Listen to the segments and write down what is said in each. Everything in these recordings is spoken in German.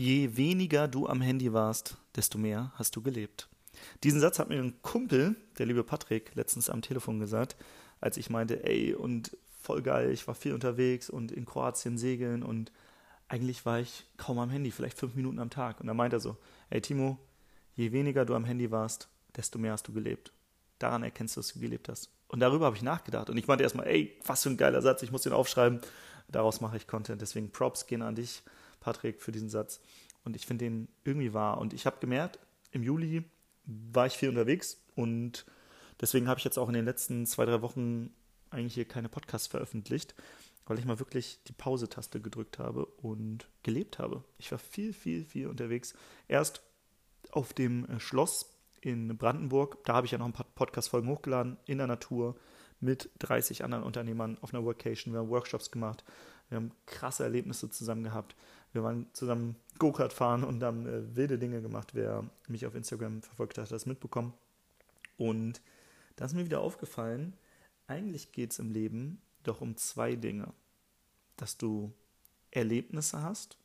Je weniger du am Handy warst, desto mehr hast du gelebt. Diesen Satz hat mir ein Kumpel, der liebe Patrick, letztens am Telefon gesagt, als ich meinte, ey, und voll geil, ich war viel unterwegs und in Kroatien segeln und eigentlich war ich kaum am Handy, vielleicht fünf Minuten am Tag. Und dann meinte er so, ey Timo, je weniger du am Handy warst, desto mehr hast du gelebt. Daran erkennst du, dass du gelebt hast. Und darüber habe ich nachgedacht. Und ich meinte erstmal, ey, was für ein geiler Satz, ich muss den aufschreiben. Daraus mache ich Content. Deswegen Props gehen an dich, Patrick, für diesen Satz. Und ich finde den irgendwie wahr. Und ich habe gemerkt, im Juli war ich viel unterwegs und deswegen habe ich jetzt auch in den letzten zwei, drei Wochen eigentlich hier keine Podcasts veröffentlicht, weil ich mal wirklich die Pause-Taste gedrückt habe und gelebt habe. Ich war viel, viel, viel unterwegs. Erst auf dem äh, Schloss in Brandenburg, da habe ich ja noch ein paar Podcast-Folgen hochgeladen, in der Natur mit 30 anderen Unternehmern auf einer Workation. Wir haben Workshops gemacht, wir haben krasse Erlebnisse zusammen gehabt. Wir waren zusammen Go-Kart fahren und haben äh, wilde Dinge gemacht. Wer mich auf Instagram verfolgt hat, hat das mitbekommen. Und da ist mir wieder aufgefallen, eigentlich geht es im Leben doch um zwei Dinge. Dass du Erlebnisse hast,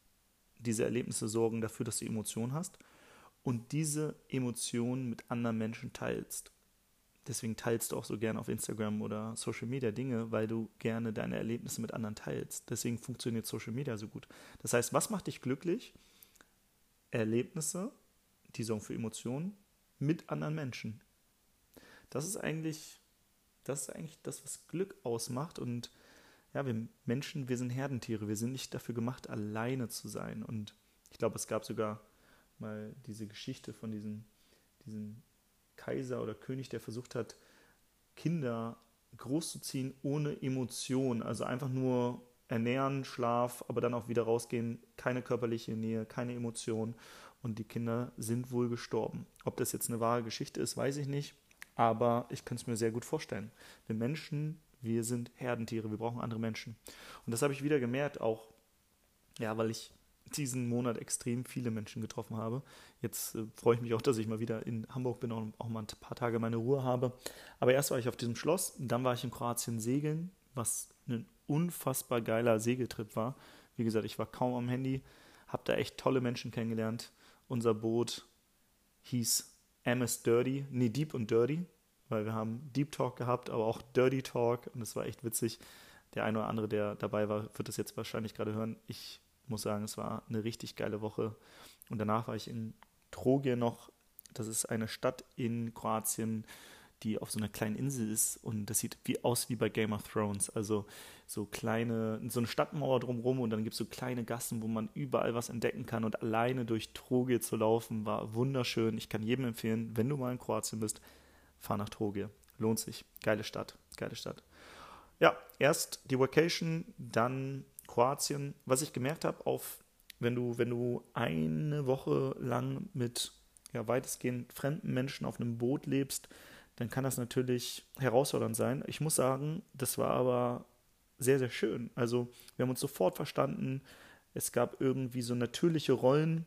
diese Erlebnisse sorgen dafür, dass du Emotionen hast und diese Emotionen mit anderen Menschen teilst. Deswegen teilst du auch so gerne auf Instagram oder Social Media Dinge, weil du gerne deine Erlebnisse mit anderen teilst. Deswegen funktioniert Social Media so gut. Das heißt, was macht dich glücklich? Erlebnisse, die sorgen für Emotionen mit anderen Menschen. Das ist eigentlich, das ist eigentlich das, was Glück ausmacht. Und ja, wir Menschen, wir sind Herdentiere. Wir sind nicht dafür gemacht, alleine zu sein. Und ich glaube, es gab sogar mal diese Geschichte von diesem, diesem Kaiser oder König, der versucht hat, Kinder großzuziehen ohne Emotion, also einfach nur ernähren, Schlaf, aber dann auch wieder rausgehen, keine körperliche Nähe, keine Emotion und die Kinder sind wohl gestorben. Ob das jetzt eine wahre Geschichte ist, weiß ich nicht, aber ich kann es mir sehr gut vorstellen. Wir Menschen, wir sind Herdentiere, wir brauchen andere Menschen. Und das habe ich wieder gemerkt, auch ja, weil ich diesen Monat extrem viele Menschen getroffen habe. Jetzt äh, freue ich mich auch, dass ich mal wieder in Hamburg bin und auch mal ein paar Tage meine Ruhe habe. Aber erst war ich auf diesem Schloss, dann war ich in Kroatien segeln, was ein unfassbar geiler Segeltrip war. Wie gesagt, ich war kaum am Handy, habe da echt tolle Menschen kennengelernt. Unser Boot hieß MS Dirty, nee, Deep und Dirty, weil wir haben Deep Talk gehabt, aber auch Dirty Talk und es war echt witzig. Der eine oder andere, der dabei war, wird das jetzt wahrscheinlich gerade hören. Ich muss sagen, es war eine richtig geile Woche. Und danach war ich in Trogir noch. Das ist eine Stadt in Kroatien, die auf so einer kleinen Insel ist und das sieht wie aus wie bei Game of Thrones. Also so kleine, so eine Stadtmauer drumherum und dann gibt es so kleine Gassen, wo man überall was entdecken kann und alleine durch Trogir zu laufen war wunderschön. Ich kann jedem empfehlen, wenn du mal in Kroatien bist, fahr nach Trogir. Lohnt sich. Geile Stadt. Geile Stadt. Ja, erst die Vacation, dann Kroatien, was ich gemerkt habe, auf wenn du, wenn du eine Woche lang mit ja, weitestgehend fremden Menschen auf einem Boot lebst, dann kann das natürlich herausfordernd sein. Ich muss sagen, das war aber sehr, sehr schön. Also wir haben uns sofort verstanden. Es gab irgendwie so natürliche Rollen,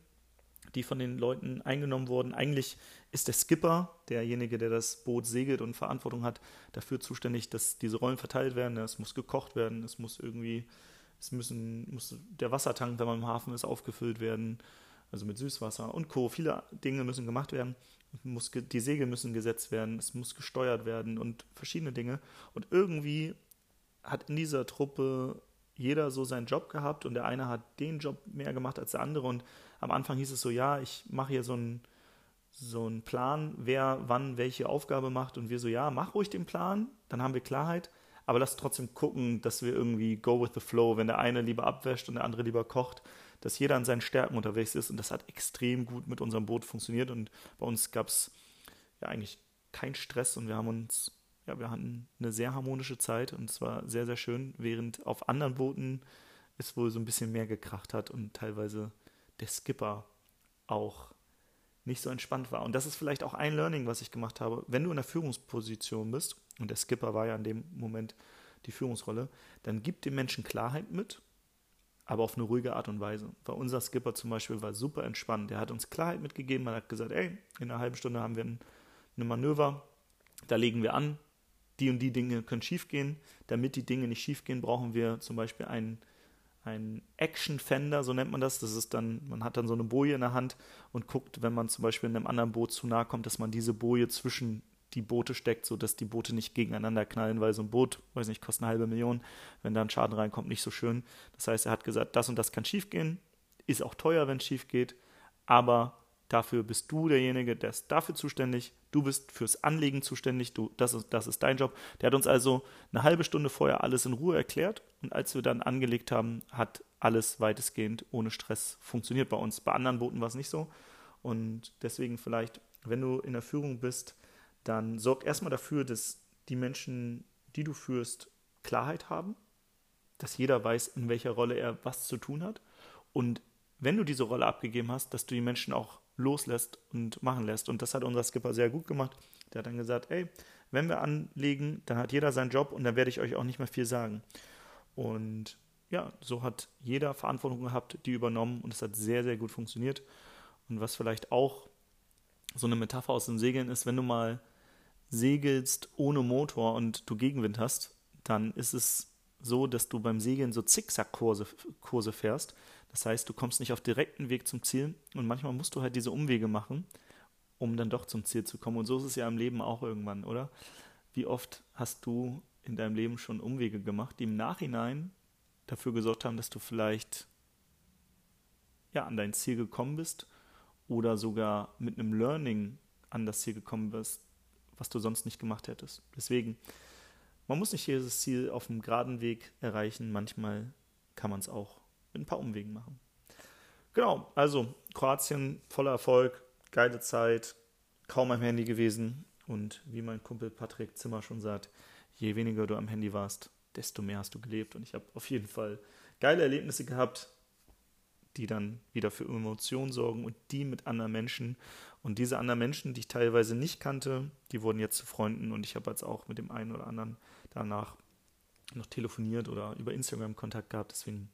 die von den Leuten eingenommen wurden. Eigentlich ist der Skipper, derjenige, der das Boot segelt und Verantwortung hat, dafür zuständig, dass diese Rollen verteilt werden. Es muss gekocht werden, es muss irgendwie es müssen, muss der Wassertank, wenn man im Hafen ist, aufgefüllt werden, also mit Süßwasser und Co. Viele Dinge müssen gemacht werden. Muss, die Segel müssen gesetzt werden, es muss gesteuert werden und verschiedene Dinge. Und irgendwie hat in dieser Truppe jeder so seinen Job gehabt und der eine hat den Job mehr gemacht als der andere. Und am Anfang hieß es so, ja, ich mache hier so einen, so einen Plan, wer wann welche Aufgabe macht. Und wir so, ja, mach ruhig den Plan, dann haben wir Klarheit aber lass trotzdem gucken, dass wir irgendwie go with the flow, wenn der eine lieber abwäscht und der andere lieber kocht, dass jeder an seinen Stärken unterwegs ist. Und das hat extrem gut mit unserem Boot funktioniert. Und bei uns gab es ja eigentlich keinen Stress. Und wir haben uns, ja, wir hatten eine sehr harmonische Zeit. Und es war sehr, sehr schön, während auf anderen Booten es wohl so ein bisschen mehr gekracht hat und teilweise der Skipper auch nicht so entspannt war. Und das ist vielleicht auch ein Learning, was ich gemacht habe. Wenn du in der Führungsposition bist, und der Skipper war ja in dem Moment die Führungsrolle, dann gib dem Menschen Klarheit mit, aber auf eine ruhige Art und Weise. Weil unser Skipper zum Beispiel war super entspannt. Der hat uns Klarheit mitgegeben. Man hat gesagt, ey, in einer halben Stunde haben wir ein, eine Manöver, da legen wir an, die und die Dinge können schiefgehen. Damit die Dinge nicht schiefgehen, brauchen wir zum Beispiel einen, ein Action Fender, so nennt man das. Das ist dann, man hat dann so eine Boje in der Hand und guckt, wenn man zum Beispiel in einem anderen Boot zu nahe kommt, dass man diese Boje zwischen die Boote steckt, sodass die Boote nicht gegeneinander knallen, weil so ein Boot, weiß nicht, kostet eine halbe Million, wenn da ein Schaden reinkommt, nicht so schön. Das heißt, er hat gesagt, das und das kann schief gehen, ist auch teuer, wenn es schief geht, aber dafür bist du derjenige, der ist dafür zuständig, du bist fürs Anlegen zuständig, du, das, ist, das ist dein Job. Der hat uns also eine halbe Stunde vorher alles in Ruhe erklärt und als wir dann angelegt haben, hat alles weitestgehend ohne Stress funktioniert bei uns. Bei anderen Booten war es nicht so und deswegen vielleicht, wenn du in der Führung bist, dann sorg erstmal dafür, dass die Menschen, die du führst, Klarheit haben, dass jeder weiß, in welcher Rolle er was zu tun hat. Und wenn du diese Rolle abgegeben hast, dass du die Menschen auch loslässt und machen lässt. Und das hat unser Skipper sehr gut gemacht. Der hat dann gesagt, ey, wenn wir anlegen, dann hat jeder seinen Job und dann werde ich euch auch nicht mehr viel sagen. Und ja, so hat jeder Verantwortung gehabt, die übernommen und es hat sehr, sehr gut funktioniert. Und was vielleicht auch so eine Metapher aus dem Segeln ist, wenn du mal segelst ohne Motor und du Gegenwind hast, dann ist es so, dass du beim Segeln so Zickzack-Kurse Kurse fährst. Das heißt, du kommst nicht auf direkten Weg zum Ziel und manchmal musst du halt diese Umwege machen, um dann doch zum Ziel zu kommen. Und so ist es ja im Leben auch irgendwann, oder? Wie oft hast du in deinem Leben schon Umwege gemacht, die im Nachhinein dafür gesorgt haben, dass du vielleicht ja an dein Ziel gekommen bist oder sogar mit einem Learning an das Ziel gekommen bist, was du sonst nicht gemacht hättest. Deswegen, man muss nicht jedes Ziel auf dem geraden Weg erreichen, manchmal kann man es auch mit ein paar Umwegen machen. Genau, also Kroatien voller Erfolg, geile Zeit, kaum am Handy gewesen und wie mein Kumpel Patrick Zimmer schon sagt, je weniger du am Handy warst, desto mehr hast du gelebt und ich habe auf jeden Fall geile Erlebnisse gehabt, die dann wieder für Emotionen sorgen und die mit anderen Menschen. Und diese anderen Menschen, die ich teilweise nicht kannte, die wurden jetzt zu Freunden und ich habe jetzt auch mit dem einen oder anderen danach noch telefoniert oder über Instagram Kontakt gehabt. Deswegen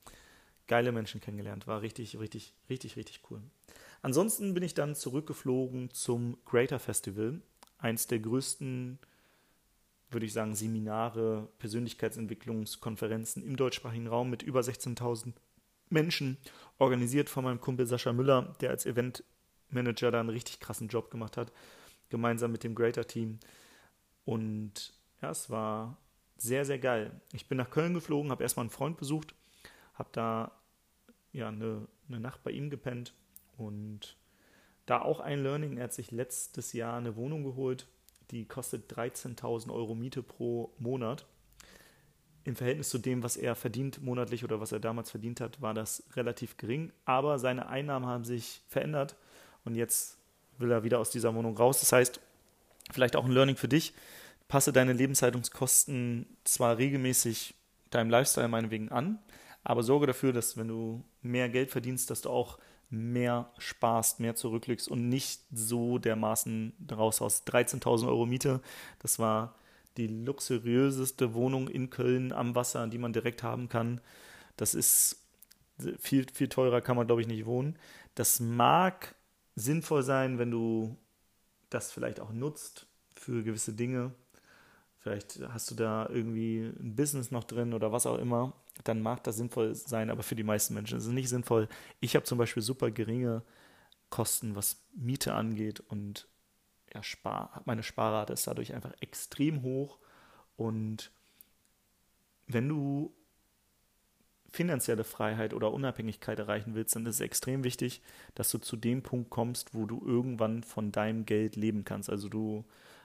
geile Menschen kennengelernt. War richtig, richtig, richtig, richtig cool. Ansonsten bin ich dann zurückgeflogen zum Greater Festival, eins der größten, würde ich sagen, Seminare, Persönlichkeitsentwicklungskonferenzen im deutschsprachigen Raum mit über 16.000 Menschen, organisiert von meinem Kumpel Sascha Müller, der als Eventmanager da einen richtig krassen Job gemacht hat, gemeinsam mit dem Greater Team. Und ja, es war sehr, sehr geil. Ich bin nach Köln geflogen, habe erstmal einen Freund besucht, habe da ja eine, eine Nacht bei ihm gepennt und da auch ein Learning. Er hat sich letztes Jahr eine Wohnung geholt, die kostet 13.000 Euro Miete pro Monat im Verhältnis zu dem, was er verdient monatlich oder was er damals verdient hat, war das relativ gering. Aber seine Einnahmen haben sich verändert und jetzt will er wieder aus dieser Wohnung raus. Das heißt, vielleicht auch ein Learning für dich. Passe deine Lebenshaltungskosten zwar regelmäßig deinem Lifestyle meinetwegen an, aber sorge dafür, dass wenn du mehr Geld verdienst, dass du auch mehr sparst, mehr zurücklegst und nicht so dermaßen daraus aus 13.000 Euro Miete. Das war die luxuriöseste Wohnung in Köln am Wasser, die man direkt haben kann. Das ist viel, viel teurer, kann man, glaube ich, nicht wohnen. Das mag sinnvoll sein, wenn du das vielleicht auch nutzt für gewisse Dinge. Vielleicht hast du da irgendwie ein Business noch drin oder was auch immer. Dann mag das sinnvoll sein, aber für die meisten Menschen ist es nicht sinnvoll. Ich habe zum Beispiel super geringe Kosten, was Miete angeht und ja, Spar, meine Sparrate ist dadurch einfach extrem hoch. Und wenn du finanzielle Freiheit oder Unabhängigkeit erreichen willst, dann ist es extrem wichtig, dass du zu dem Punkt kommst, wo du irgendwann von deinem Geld leben kannst. Also du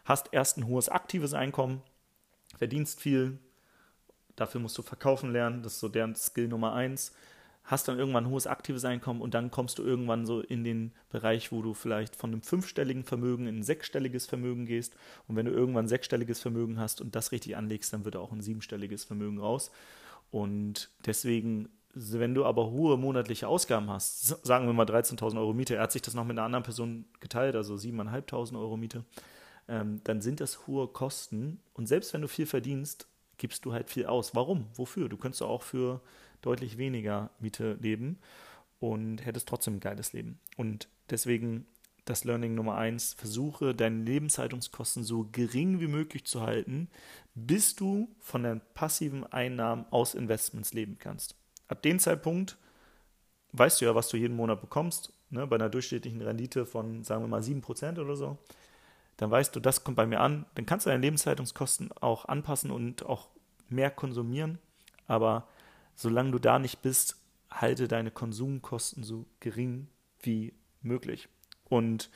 hast erst ein hohes aktives Einkommen, verdienst viel, dafür musst du verkaufen lernen, das ist so deren Skill Nummer eins hast dann irgendwann ein hohes aktives Einkommen und dann kommst du irgendwann so in den Bereich, wo du vielleicht von einem fünfstelligen Vermögen in ein sechsstelliges Vermögen gehst. Und wenn du irgendwann ein sechsstelliges Vermögen hast und das richtig anlegst, dann wird auch ein siebenstelliges Vermögen raus. Und deswegen, wenn du aber hohe monatliche Ausgaben hast, sagen wir mal 13.000 Euro Miete, er hat sich das noch mit einer anderen Person geteilt, also 7.500 Euro Miete, ähm, dann sind das hohe Kosten. Und selbst wenn du viel verdienst, gibst du halt viel aus. Warum? Wofür? Du könntest auch für deutlich weniger Miete leben und hättest trotzdem ein geiles Leben. Und deswegen das Learning Nummer eins, versuche deine Lebenshaltungskosten so gering wie möglich zu halten, bis du von deinen passiven Einnahmen aus Investments leben kannst. ab dem Zeitpunkt weißt du ja, was du jeden Monat bekommst, ne, bei einer durchschnittlichen Rendite von, sagen wir mal, 7% oder so. Dann weißt du, das kommt bei mir an. Dann kannst du deine Lebenshaltungskosten auch anpassen und auch mehr konsumieren. Aber solange du da nicht bist, halte deine Konsumkosten so gering wie möglich. Und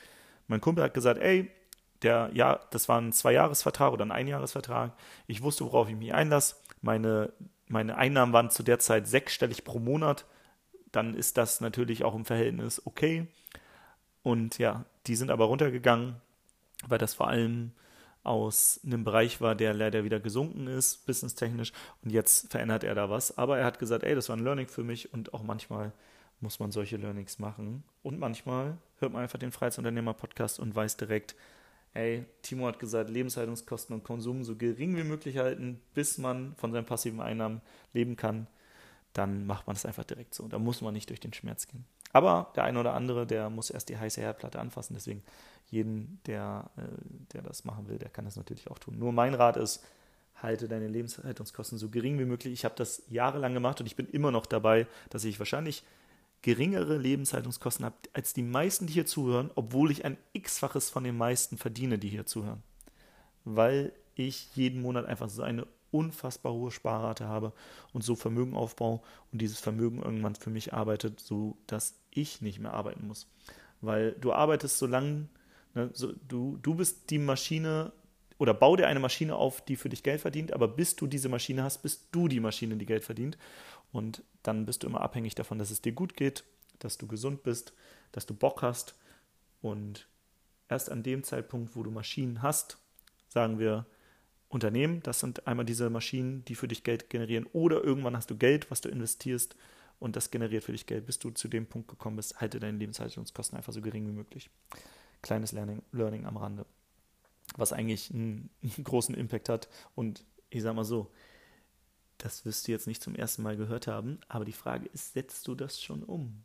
mein Kumpel hat gesagt, ey, der, ja, das war ein Zwei-Jahres-Vertrag oder ein Einjahresvertrag. Ich wusste, worauf ich mich einlasse. Meine, meine Einnahmen waren zu der Zeit sechsstellig pro Monat. Dann ist das natürlich auch im Verhältnis okay. Und ja, die sind aber runtergegangen, weil das vor allem aus einem Bereich war, der leider wieder gesunken ist, businesstechnisch. Und jetzt verändert er da was. Aber er hat gesagt, ey, das war ein Learning für mich und auch manchmal muss man solche Learnings machen. Und manchmal hört man einfach den Freiheitsunternehmer-Podcast und weiß direkt, ey, Timo hat gesagt, Lebenshaltungskosten und Konsum so gering wie möglich halten, bis man von seinen passiven Einnahmen leben kann. Dann macht man es einfach direkt so. Da muss man nicht durch den Schmerz gehen. Aber der eine oder andere, der muss erst die heiße Herdplatte anfassen. Deswegen jeden, der, äh, der das machen will, der kann das natürlich auch tun. Nur mein Rat ist, halte deine Lebenshaltungskosten so gering wie möglich. Ich habe das jahrelang gemacht und ich bin immer noch dabei, dass ich wahrscheinlich geringere Lebenshaltungskosten habe als die meisten, die hier zuhören, obwohl ich ein x-faches von den meisten verdiene, die hier zuhören. Weil ich jeden Monat einfach so eine unfassbar hohe Sparrate habe und so Vermögen aufbaue und dieses Vermögen irgendwann für mich arbeitet, so dass ich nicht mehr arbeiten muss. Weil du arbeitest so lange Ne, so, du, du bist die Maschine oder bau dir eine Maschine auf, die für dich Geld verdient, aber bis du diese Maschine hast, bist du die Maschine, die Geld verdient. Und dann bist du immer abhängig davon, dass es dir gut geht, dass du gesund bist, dass du Bock hast. Und erst an dem Zeitpunkt, wo du Maschinen hast, sagen wir Unternehmen, das sind einmal diese Maschinen, die für dich Geld generieren, oder irgendwann hast du Geld, was du investierst und das generiert für dich Geld, bis du zu dem Punkt gekommen bist, halte deine Lebenshaltungskosten einfach so gering wie möglich kleines Learning, Learning am Rande, was eigentlich einen, großen Impact hat. Und ich sage mal so, das wirst du jetzt nicht zum ersten Mal gehört haben, aber die Frage ist, setzt du das schon um?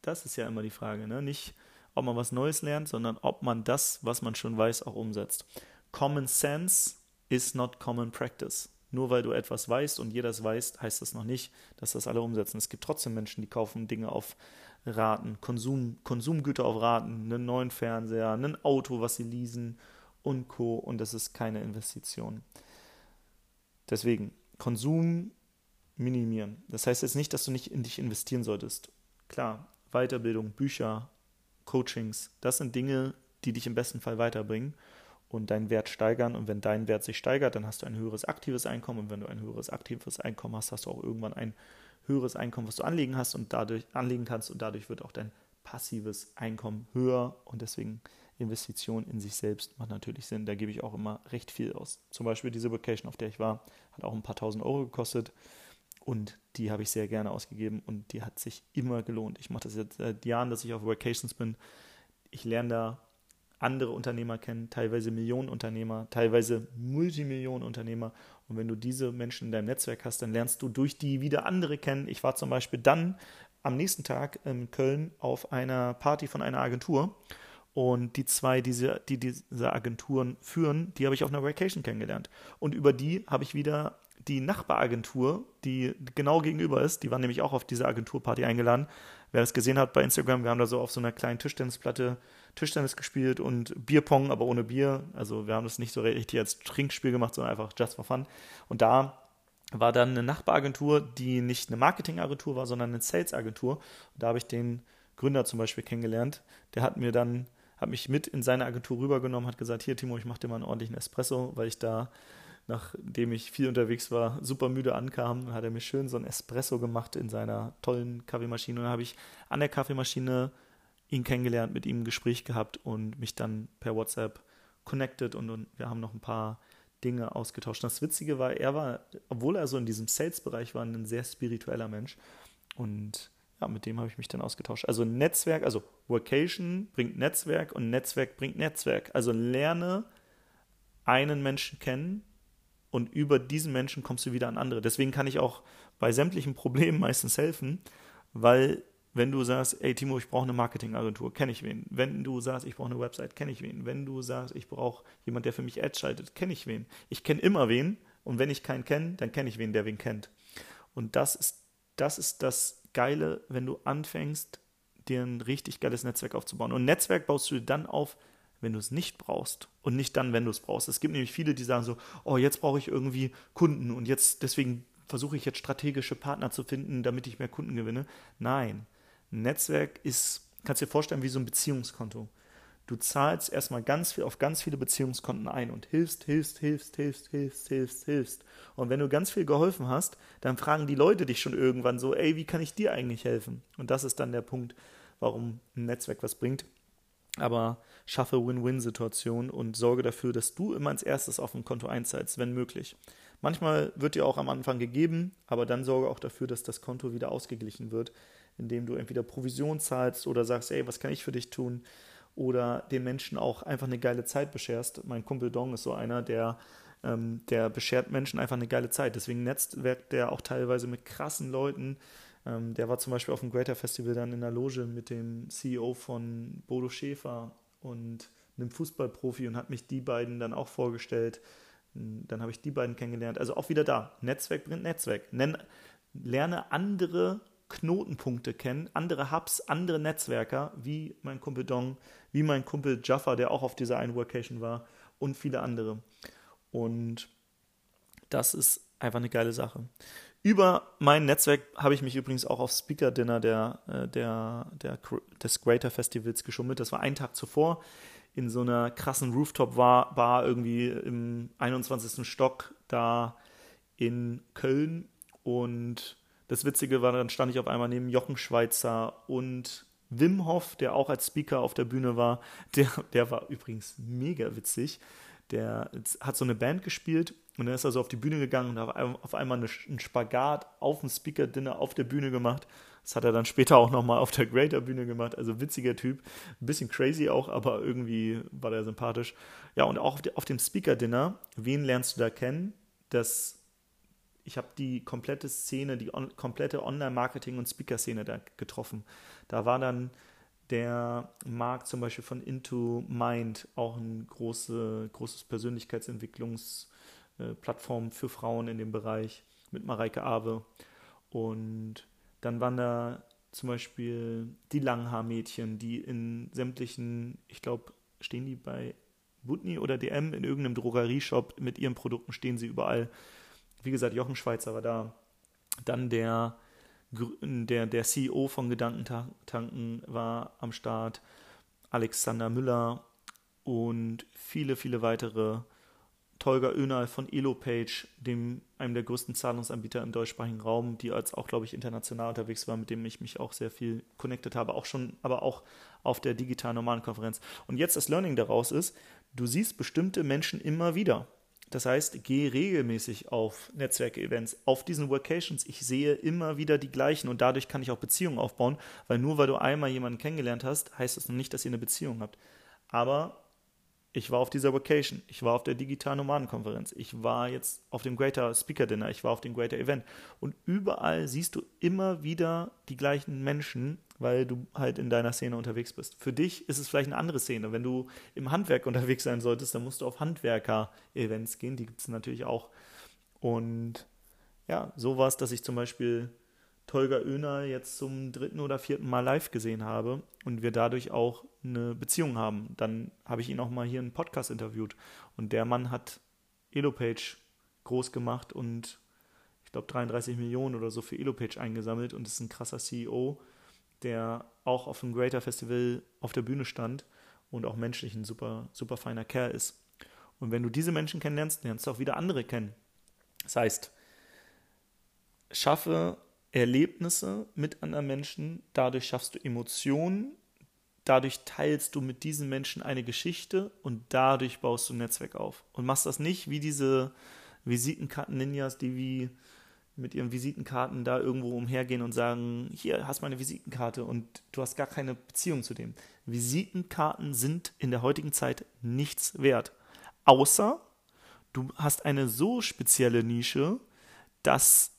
Das ist ja immer die Frage, ne? Nicht, ob man was Neues lernt, sondern ob man das, was man schon weiß, auch umsetzt. Common Sense is not common practice. Nur weil du etwas weißt und jeder es weiß, heißt das noch nicht, dass das alle umsetzen. Es gibt trotzdem Menschen, die kaufen Dinge auf Raten, Konsum, Konsumgüter auf Raten, einen neuen Fernseher, ein Auto, was sie leasen und Co. Und das ist keine Investition. Deswegen, Konsum minimieren. Das heißt jetzt nicht, dass du nicht in dich investieren solltest. Klar, Weiterbildung, Bücher, Coachings, das sind Dinge, die dich im besten Fall weiterbringen und deinen Wert steigern. Und wenn dein Wert sich steigert, dann hast du ein höheres aktives Einkommen. Und wenn du ein höheres aktives Einkommen hast, hast du auch irgendwann ein höheres Einkommen, was du anlegen hast und dadurch anlegen kannst und dadurch wird auch dein passives Einkommen höher und deswegen Investition in sich selbst macht natürlich Sinn. Da gebe ich auch immer recht viel aus. Zum Beispiel diese Vacation, auf der ich war, hat auch ein paar tausend Euro gekostet und die habe ich sehr gerne ausgegeben und die hat sich immer gelohnt. Ich mache das jetzt seit Jahren, dass ich auf Vacations bin. Ich lerne da andere Unternehmer kennen, teilweise Millionenunternehmer, teilweise Multimillionenunternehmer. Und wenn du diese Menschen in deinem Netzwerk hast, dann lernst du durch die wieder andere kennen. Ich war zum Beispiel dann am nächsten Tag in Köln auf einer Party von einer Agentur. Und die zwei, die diese, die diese Agenturen führen, die habe ich auf einer Vacation kennengelernt. Und über die habe ich wieder die Nachbaragentur, die genau gegenüber ist, die waren nämlich auch auf diese Agenturparty eingeladen. Wer das gesehen hat bei Instagram, wir haben da so auf so einer kleinen Tischtennisplatte Tischtennis gespielt und Bierpong, aber ohne Bier. Also wir haben das nicht so richtig als Trinkspiel gemacht, sondern einfach just for fun. Und da war dann eine Nachbaragentur, die nicht eine Marketingagentur war, sondern eine Salesagentur. Und da habe ich den Gründer zum Beispiel kennengelernt. Der hat mir dann, hat mich mit in seine Agentur rübergenommen, hat gesagt, hier Timo, ich mache dir mal einen ordentlichen Espresso, weil ich da nachdem ich viel unterwegs war, super müde ankam, hat er mir schön so ein Espresso gemacht in seiner tollen Kaffeemaschine. Und dann habe ich an der Kaffeemaschine ihn kennengelernt, mit ihm ein Gespräch gehabt und mich dann per WhatsApp connected und, und wir haben noch ein paar Dinge ausgetauscht. Das Witzige war, er war, obwohl er so in diesem Sales-Bereich war, ein sehr spiritueller Mensch und ja, mit dem habe ich mich dann ausgetauscht. Also Netzwerk, also Vocation bringt Netzwerk und Netzwerk bringt Netzwerk. Also lerne einen Menschen kennen und über diesen Menschen kommst du wieder an andere. Deswegen kann ich auch bei sämtlichen Problemen meistens helfen, weil wenn du sagst, ey Timo, ich brauche eine Marketingagentur, kenne ich wen. Wenn du sagst, ich brauche eine Website, kenne ich wen. Wenn du sagst, ich brauche jemanden, der für mich Ads schaltet, kenne ich wen. Ich kenne immer wen und wenn ich keinen kenne, dann kenne ich wen, der wen kennt. Und das ist das ist das Geile, wenn du anfängst, dir ein richtig geiles Netzwerk aufzubauen. Und Netzwerk baust du dann auf, wenn du es nicht brauchst und nicht dann, wenn du es brauchst. Es gibt nämlich viele, die sagen so, oh, jetzt brauche ich irgendwie Kunden und jetzt deswegen versuche ich jetzt strategische Partner zu finden, damit ich mehr Kunden gewinne. Nein, ein Netzwerk ist, kannst du dir vorstellen, wie so ein Beziehungskonto. Du zahlst erstmal ganz viel auf ganz viele Beziehungskonten ein und hilfst, hilfst, hilfst, hilfst, hilfst, hilfst, hilfst. Und wenn du ganz viel geholfen hast, dann fragen die Leute dich schon irgendwann so, ey, wie kann ich dir eigentlich helfen? Und das ist dann der Punkt, warum ein Netzwerk was bringt. Aber schaffe Win-Win-Situationen und sorge dafür, dass du immer als erstes auf ein Konto einzahlst, wenn möglich. Manchmal wird dir auch am Anfang gegeben, aber dann sorge auch dafür, dass das Konto wieder ausgeglichen wird, indem du entweder Provision zahlst oder sagst, ey, was kann ich für dich tun? oder den Menschen auch einfach eine geile Zeit bescherst. Mein Kumpel Dong ist so einer, der, ähm, der beschert Menschen einfach eine geile Zeit. Deswegen netzwerkt der auch teilweise mit krassen Leuten. Ähm, der war zum Beispiel auf dem Greater Festival dann in der Loge mit dem CEO von Bodo Schäfer und einem Fußballprofi und hat mich die beiden dann auch vorgestellt. Dann habe ich die beiden kennengelernt. Also auch wieder da. Netzwerk bringt Netzwerk. Nenn, lerne andere Knotenpunkte kennen, andere Hubs, andere Netzwerker, wie mein Kumpel Dong, wie mein Kumpel Jaffa, der auch auf dieser einen Workation war und viele andere. Und das ist einfach eine geile Sache. Über mein Netzwerk habe ich mich übrigens auch auf Speaker Dinner der, äh, der, der, des Greater Festivals geschummelt. Das war einen Tag zuvor in so einer krassen Rooftop-Bar irgendwie im 21. Stock da in Köln. Und das Witzige war, dann stand ich auf einmal neben Jochen Schweizer und Wim Hof, der auch als Speaker auf der Bühne war. Der, der war übrigens mega witzig. Der hat so eine Band gespielt und dann ist er so auf die Bühne gegangen und hat auf einmal einen Spagat auf dem Speaker-Dinner auf der Bühne gemacht. Das hat er dann später auch nochmal auf der Greater-Bühne gemacht. Also witziger Typ. Ein bisschen crazy auch, aber irgendwie war der sympathisch. Ja, und auch auf dem Speaker-Dinner, wen lernst du da kennen? Das ich habe die komplette Szene, die on, komplette Online-Marketing- und Speaker-Szene da getroffen. Da war dann der Markt zum Beispiel von Into Mind, auch ein große, großes Persönlichkeitsentwicklungsplattform äh, für Frauen in dem Bereich mit Mareike Awe. Und dann waren da zum Beispiel die Langhaarmädchen, die in sämtlichen, ich glaube, stehen die bei Butni oder DM in irgendeinem Drogerieshop mit ihren Produkten stehen sie überall wie gesagt, Jochen Schweizer war da. Dann der, der, der CEO von Gedankentanken war am Start. Alexander Müller und viele, viele weitere. Tolga Önal von Elopage, dem einem der größten Zahlungsanbieter im deutschsprachigen Raum, die als auch, glaube ich, international unterwegs war, mit dem ich mich auch sehr viel connected habe, auch schon, aber auch auf der digitalen normalen Konferenz. Und jetzt das Learning daraus ist, du siehst bestimmte Menschen immer wieder. Das heißt, gehe regelmäßig auf Netzwerke-Events, auf diesen Workations. Ich sehe immer wieder die gleichen und dadurch kann ich auch Beziehungen aufbauen, weil nur weil du einmal jemanden kennengelernt hast, heißt das noch nicht, dass ihr eine Beziehung habt. Aber ich war auf dieser Vacation, ich war auf der digitalen Nomadenkonferenz, ich war jetzt auf dem Greater Speaker Dinner, ich war auf dem Greater Event und überall siehst du immer wieder die gleichen Menschen, weil du halt in deiner Szene unterwegs bist. Für dich ist es vielleicht eine andere Szene. Wenn du im Handwerk unterwegs sein solltest, dann musst du auf Handwerker-Events gehen, die gibt es natürlich auch. Und ja, so war es, dass ich zum Beispiel Tolga Öner jetzt zum dritten oder vierten Mal live gesehen habe und wir dadurch auch eine Beziehung haben. Dann habe ich ihn auch mal hier einen Podcast interviewt und der Mann hat Elopage groß gemacht und ich glaube 33 Millionen oder so für Elopage eingesammelt und ist ein krasser CEO, der auch auf dem Greater Festival auf der Bühne stand und auch menschlich ein super, super feiner Kerl ist. Und wenn du diese Menschen kennenlernst, lernst du auch wieder andere kennen. Das heißt, schaffe Erlebnisse mit anderen Menschen, dadurch schaffst du Emotionen, dadurch teilst du mit diesen Menschen eine Geschichte und dadurch baust du ein Netzwerk auf. Und machst das nicht wie diese Visitenkarten-Ninjas, die wie mit ihren Visitenkarten da irgendwo umhergehen und sagen, hier hast du meine Visitenkarte und du hast gar keine Beziehung zu dem. Visitenkarten sind in der heutigen Zeit nichts wert. Außer du hast eine so spezielle Nische, dass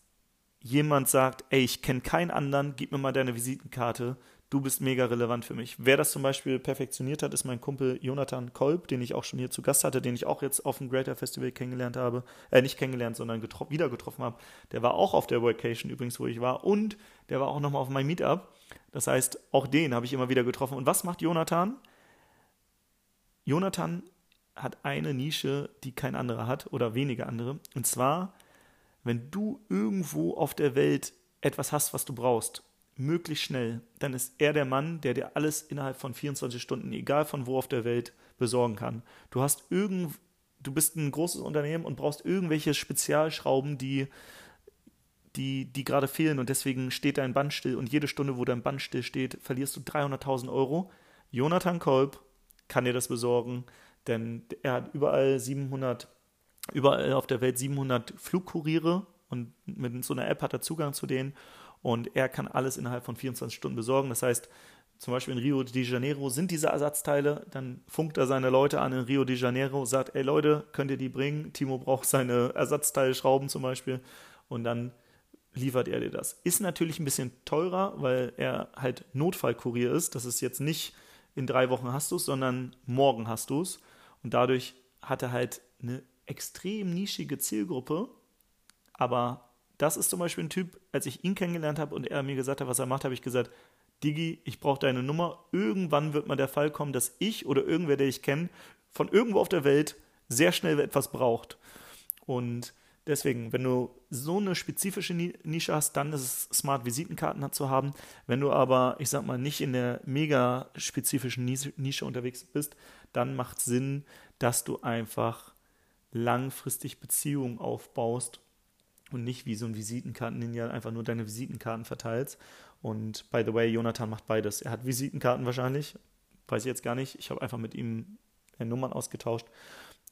jemand sagt, ey, ich kenne keinen anderen, gib mir mal deine Visitenkarte, du bist mega relevant für mich. Wer das zum Beispiel perfektioniert hat, ist mein Kumpel Jonathan Kolb, den ich auch schon hier zu Gast hatte, den ich auch jetzt auf dem Greater Festival kennengelernt habe, äh, nicht kennengelernt, sondern getro wieder getroffen habe. Der war auch auf der Vacation übrigens, wo ich war und der war auch nochmal auf meinem Meetup. Das heißt, auch den habe ich immer wieder getroffen. Und was macht Jonathan? Jonathan hat eine Nische, die kein anderer hat oder wenige andere. Und zwar, wenn du irgendwo auf der Welt etwas hast, was du brauchst, möglichst schnell, dann ist er der Mann, der dir alles innerhalb von 24 Stunden, egal von wo auf der Welt, besorgen kann. Du hast irgend, du bist ein großes Unternehmen und brauchst irgendwelche Spezialschrauben, die, die, die gerade fehlen und deswegen steht dein Band still und jede Stunde, wo dein Band still steht, verlierst du 300.000 Euro. Jonathan Kolb kann dir das besorgen, denn er hat überall 700, überall auf der Welt 700 Flugkuriere und mit so einer App hat er Zugang zu denen und er kann alles innerhalb von 24 Stunden besorgen. Das heißt, zum Beispiel in Rio de Janeiro sind diese Ersatzteile, dann funkt er seine Leute an in Rio de Janeiro, sagt, ey Leute, könnt ihr die bringen? Timo braucht seine Ersatzteilschrauben zum Beispiel und dann liefert er dir das. Ist natürlich ein bisschen teurer, weil er halt Notfallkurier ist. Das ist jetzt nicht in drei Wochen hast du es, sondern morgen hast du es. Und dadurch hat er halt eine extrem nischige Zielgruppe, aber das ist zum Beispiel ein Typ, als ich ihn kennengelernt habe und er mir gesagt hat, was er macht, habe ich gesagt, Digi, ich brauche deine Nummer. Irgendwann wird mal der Fall kommen, dass ich oder irgendwer, der ich kenne, von irgendwo auf der Welt sehr schnell etwas braucht. Und deswegen, wenn du so eine spezifische Nische hast, dann ist es smart, Visitenkarten zu haben. Wenn du aber, ich sag mal, nicht in der mega spezifischen Nische unterwegs bist, dann macht es Sinn, dass du einfach langfristig Beziehungen aufbaust und nicht wie so ein Visitenkarten-Ninja einfach nur deine Visitenkarten verteilst. Und by the way, Jonathan macht beides. Er hat Visitenkarten wahrscheinlich, weiß ich jetzt gar nicht. Ich habe einfach mit ihm Nummern ausgetauscht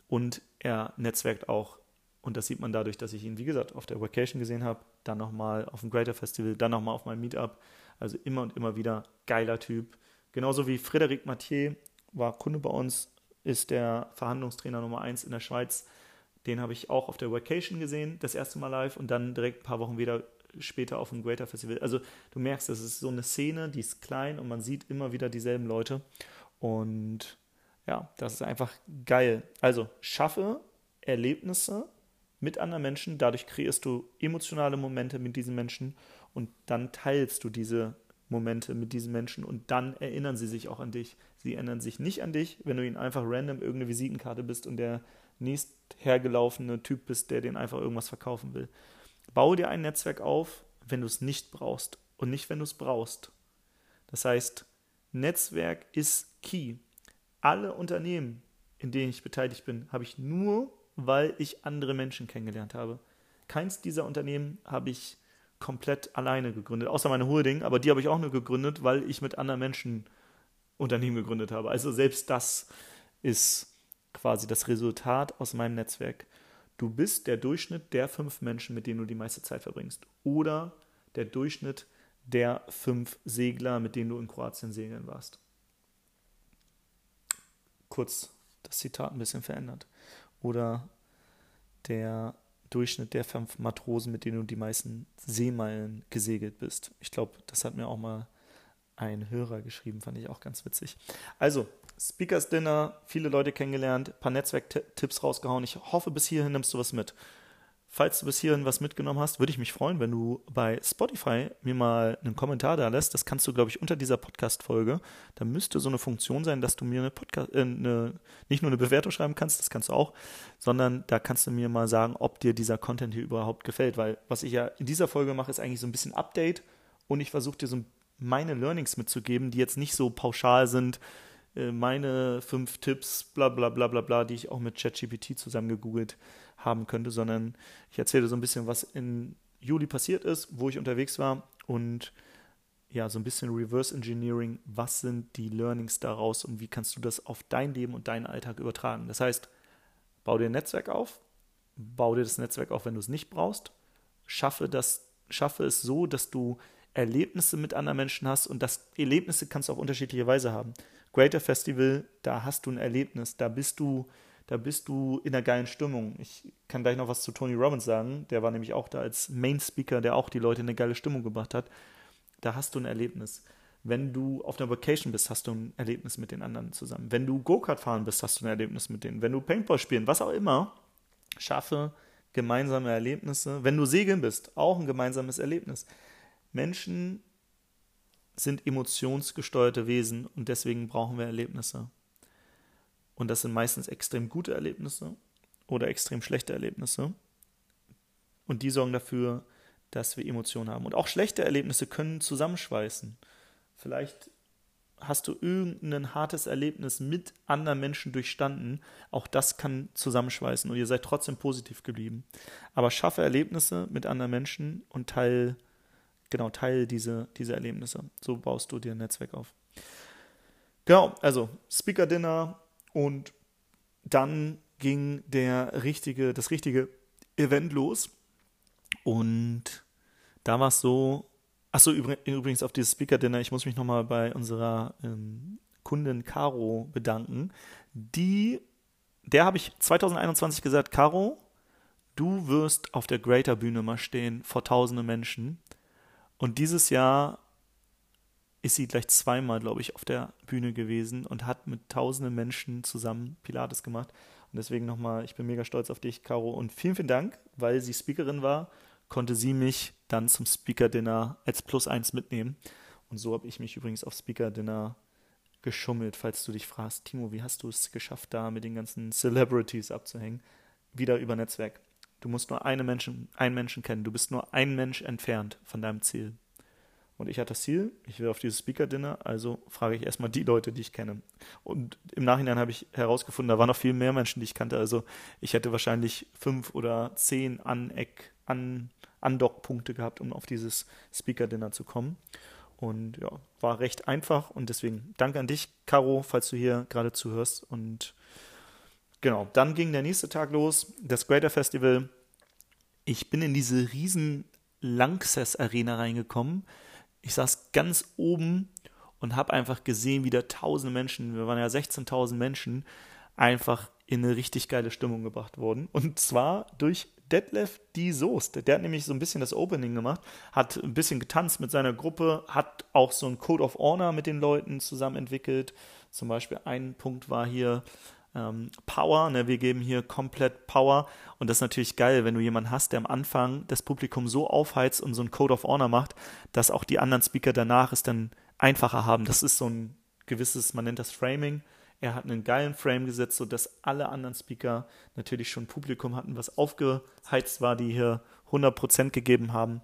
und er netzwerkt auch. Und das sieht man dadurch, dass ich ihn, wie gesagt, auf der Vacation gesehen habe, dann nochmal auf dem Greater Festival, dann nochmal auf meinem Meetup. Also immer und immer wieder geiler Typ. Genauso wie Frédéric Mathieu war Kunde bei uns, ist der Verhandlungstrainer Nummer 1 in der Schweiz den habe ich auch auf der Vacation gesehen, das erste Mal live und dann direkt ein paar Wochen wieder später auf dem Greater Festival. Also du merkst, das ist so eine Szene, die ist klein und man sieht immer wieder dieselben Leute. Und ja, das ist einfach geil. Also schaffe Erlebnisse mit anderen Menschen, dadurch kreierst du emotionale Momente mit diesen Menschen und dann teilst du diese Momente mit diesen Menschen und dann erinnern sie sich auch an dich. Sie erinnern sich nicht an dich, wenn du ihnen einfach random irgendeine Visitenkarte bist und der nächst hergelaufene Typ bist, der den einfach irgendwas verkaufen will. Baue dir ein Netzwerk auf, wenn du es nicht brauchst und nicht, wenn du es brauchst. Das heißt, Netzwerk ist key. Alle Unternehmen, in denen ich beteiligt bin, habe ich nur, weil ich andere Menschen kennengelernt habe. Keins dieser Unternehmen habe ich komplett alleine gegründet, außer meine Holding, aber die habe ich auch nur gegründet, weil ich mit anderen Menschen Unternehmen gegründet habe. Also selbst das ist quasi das Resultat aus meinem Netzwerk. Du bist der Durchschnitt der fünf Menschen, mit denen du die meiste Zeit verbringst. Oder der Durchschnitt der fünf Segler, mit denen du in Kroatien segeln warst. Kurz das Zitat ein bisschen verändert. Oder der Durchschnitt der fünf Matrosen, mit denen du die meisten Seemeilen gesegelt bist. Ich glaube, das hat mir auch mal ein Hörer geschrieben, fand ich auch ganz witzig. Also, Speakers Dinner, viele Leute kennengelernt, paar Netzwerktipps rausgehauen. Ich hoffe, bis hierhin nimmst du was mit. Falls du bis hierhin was mitgenommen hast, würde ich mich freuen, wenn du bei Spotify mir mal einen Kommentar da lässt. Das kannst du, glaube ich, unter dieser Podcast-Folge. Da müsste so eine Funktion sein, dass du mir eine Podcast, äh, eine, nicht nur eine Bewertung schreiben kannst, das kannst du auch, sondern da kannst du mir mal sagen, ob dir dieser Content hier überhaupt gefällt. Weil was ich ja in dieser Folge mache, ist eigentlich so ein bisschen Update und ich versuche dir so meine Learnings mitzugeben, die jetzt nicht so pauschal sind, meine fünf Tipps, bla bla bla bla bla, die ich auch mit ChatGPT zusammen gegoogelt haben könnte, sondern ich erzähle so ein bisschen, was in Juli passiert ist, wo ich unterwegs war und ja, so ein bisschen Reverse Engineering, was sind die Learnings daraus und wie kannst du das auf dein Leben und deinen Alltag übertragen. Das heißt, bau dir ein Netzwerk auf, bau dir das Netzwerk auf, wenn du es nicht brauchst, schaffe, das, schaffe es so, dass du Erlebnisse mit anderen Menschen hast und das Erlebnisse kannst du auf unterschiedliche Weise haben. Greater Festival, da hast du ein Erlebnis, da bist du, da bist du in einer geilen Stimmung. Ich kann gleich noch was zu Tony Robbins sagen, der war nämlich auch da als Main Speaker, der auch die Leute in eine geile Stimmung gebracht hat. Da hast du ein Erlebnis. Wenn du auf einer Vacation bist, hast du ein Erlebnis mit den anderen zusammen. Wenn du Go-Kart fahren bist, hast du ein Erlebnis mit denen. Wenn du Paintball spielen, was auch immer, schaffe gemeinsame Erlebnisse. Wenn du segeln bist, auch ein gemeinsames Erlebnis. Menschen sind emotionsgesteuerte Wesen und deswegen brauchen wir Erlebnisse. Und das sind meistens extrem gute Erlebnisse oder extrem schlechte Erlebnisse. Und die sorgen dafür, dass wir Emotionen haben. Und auch schlechte Erlebnisse können zusammenschweißen. Vielleicht hast du irgendein hartes Erlebnis mit anderen Menschen durchstanden. Auch das kann zusammenschweißen und ihr seid trotzdem positiv geblieben. Aber schaffe Erlebnisse mit anderen Menschen und teile, genau, teile diese, diese Erlebnisse. So baust du dir ein Netzwerk auf. Genau, also Speaker Dinner und dann ging der richtige, das richtige Event los. Und da war es so, achso, übrigens auf dieses Speaker-Dinner, ich muss mich nochmal bei unserer ähm, Kundin Caro bedanken. Die, der habe ich 2021 gesagt, Caro, du wirst auf der Greater Bühne mal stehen vor tausende Menschen. Und dieses Jahr ist sie gleich zweimal, glaube ich, auf der Bühne gewesen und hat mit tausenden Menschen zusammen Pilates gemacht. Und deswegen nochmal, ich bin mega stolz auf dich, Caro. Und vielen, vielen Dank, weil sie Speakerin war konnte sie mich dann zum Speaker-Dinner als Plus eins mitnehmen. Und so habe ich mich übrigens auf Speaker-Dinner geschummelt, falls du dich fragst, Timo, wie hast du es geschafft, da mit den ganzen Celebrities abzuhängen? Wieder über Netzwerk. Du musst nur eine Menschen, einen Menschen kennen. Du bist nur ein Mensch entfernt von deinem Ziel. Und ich hatte das Ziel, ich will auf dieses Speaker-Dinner, also frage ich erstmal die Leute, die ich kenne. Und im Nachhinein habe ich herausgefunden, da waren noch viel mehr Menschen, die ich kannte. Also ich hätte wahrscheinlich fünf oder zehn Aneck, an Andockpunkte gehabt, um auf dieses Speaker-Dinner zu kommen. Und ja, war recht einfach und deswegen danke an dich, Caro, falls du hier gerade zuhörst. Und genau, dann ging der nächste Tag los, das Greater Festival. Ich bin in diese riesen Lanxess Arena reingekommen. Ich saß ganz oben und habe einfach gesehen, wie da tausende Menschen, wir waren ja 16.000 Menschen, einfach in eine richtig geile Stimmung gebracht wurden. Und zwar durch Detlef die Soest. Der hat nämlich so ein bisschen das Opening gemacht, hat ein bisschen getanzt mit seiner Gruppe, hat auch so ein Code of Honor mit den Leuten zusammen entwickelt. Zum Beispiel ein Punkt war hier ähm, Power, ne? wir geben hier komplett Power und das ist natürlich geil, wenn du jemanden hast, der am Anfang das Publikum so aufheizt und so ein Code of Honor macht, dass auch die anderen Speaker danach es dann einfacher haben. Das ist so ein gewisses, man nennt das Framing, er hat einen geilen Frame gesetzt, sodass alle anderen Speaker natürlich schon Publikum hatten, was aufgeheizt war, die hier 100% gegeben haben.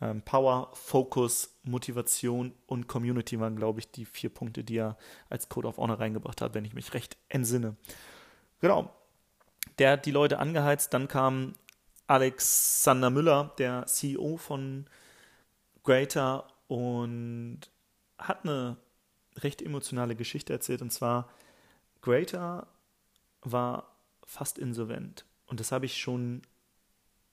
Ähm, Power, Focus, Motivation und Community waren, glaube ich, die vier Punkte, die er als Code of Honor reingebracht hat, wenn ich mich recht entsinne. Genau. Der hat die Leute angeheizt. Dann kam Alexander Müller, der CEO von Greater, und hat eine recht emotionale Geschichte erzählt. Und zwar Greater war fast insolvent. Und das habe ich schon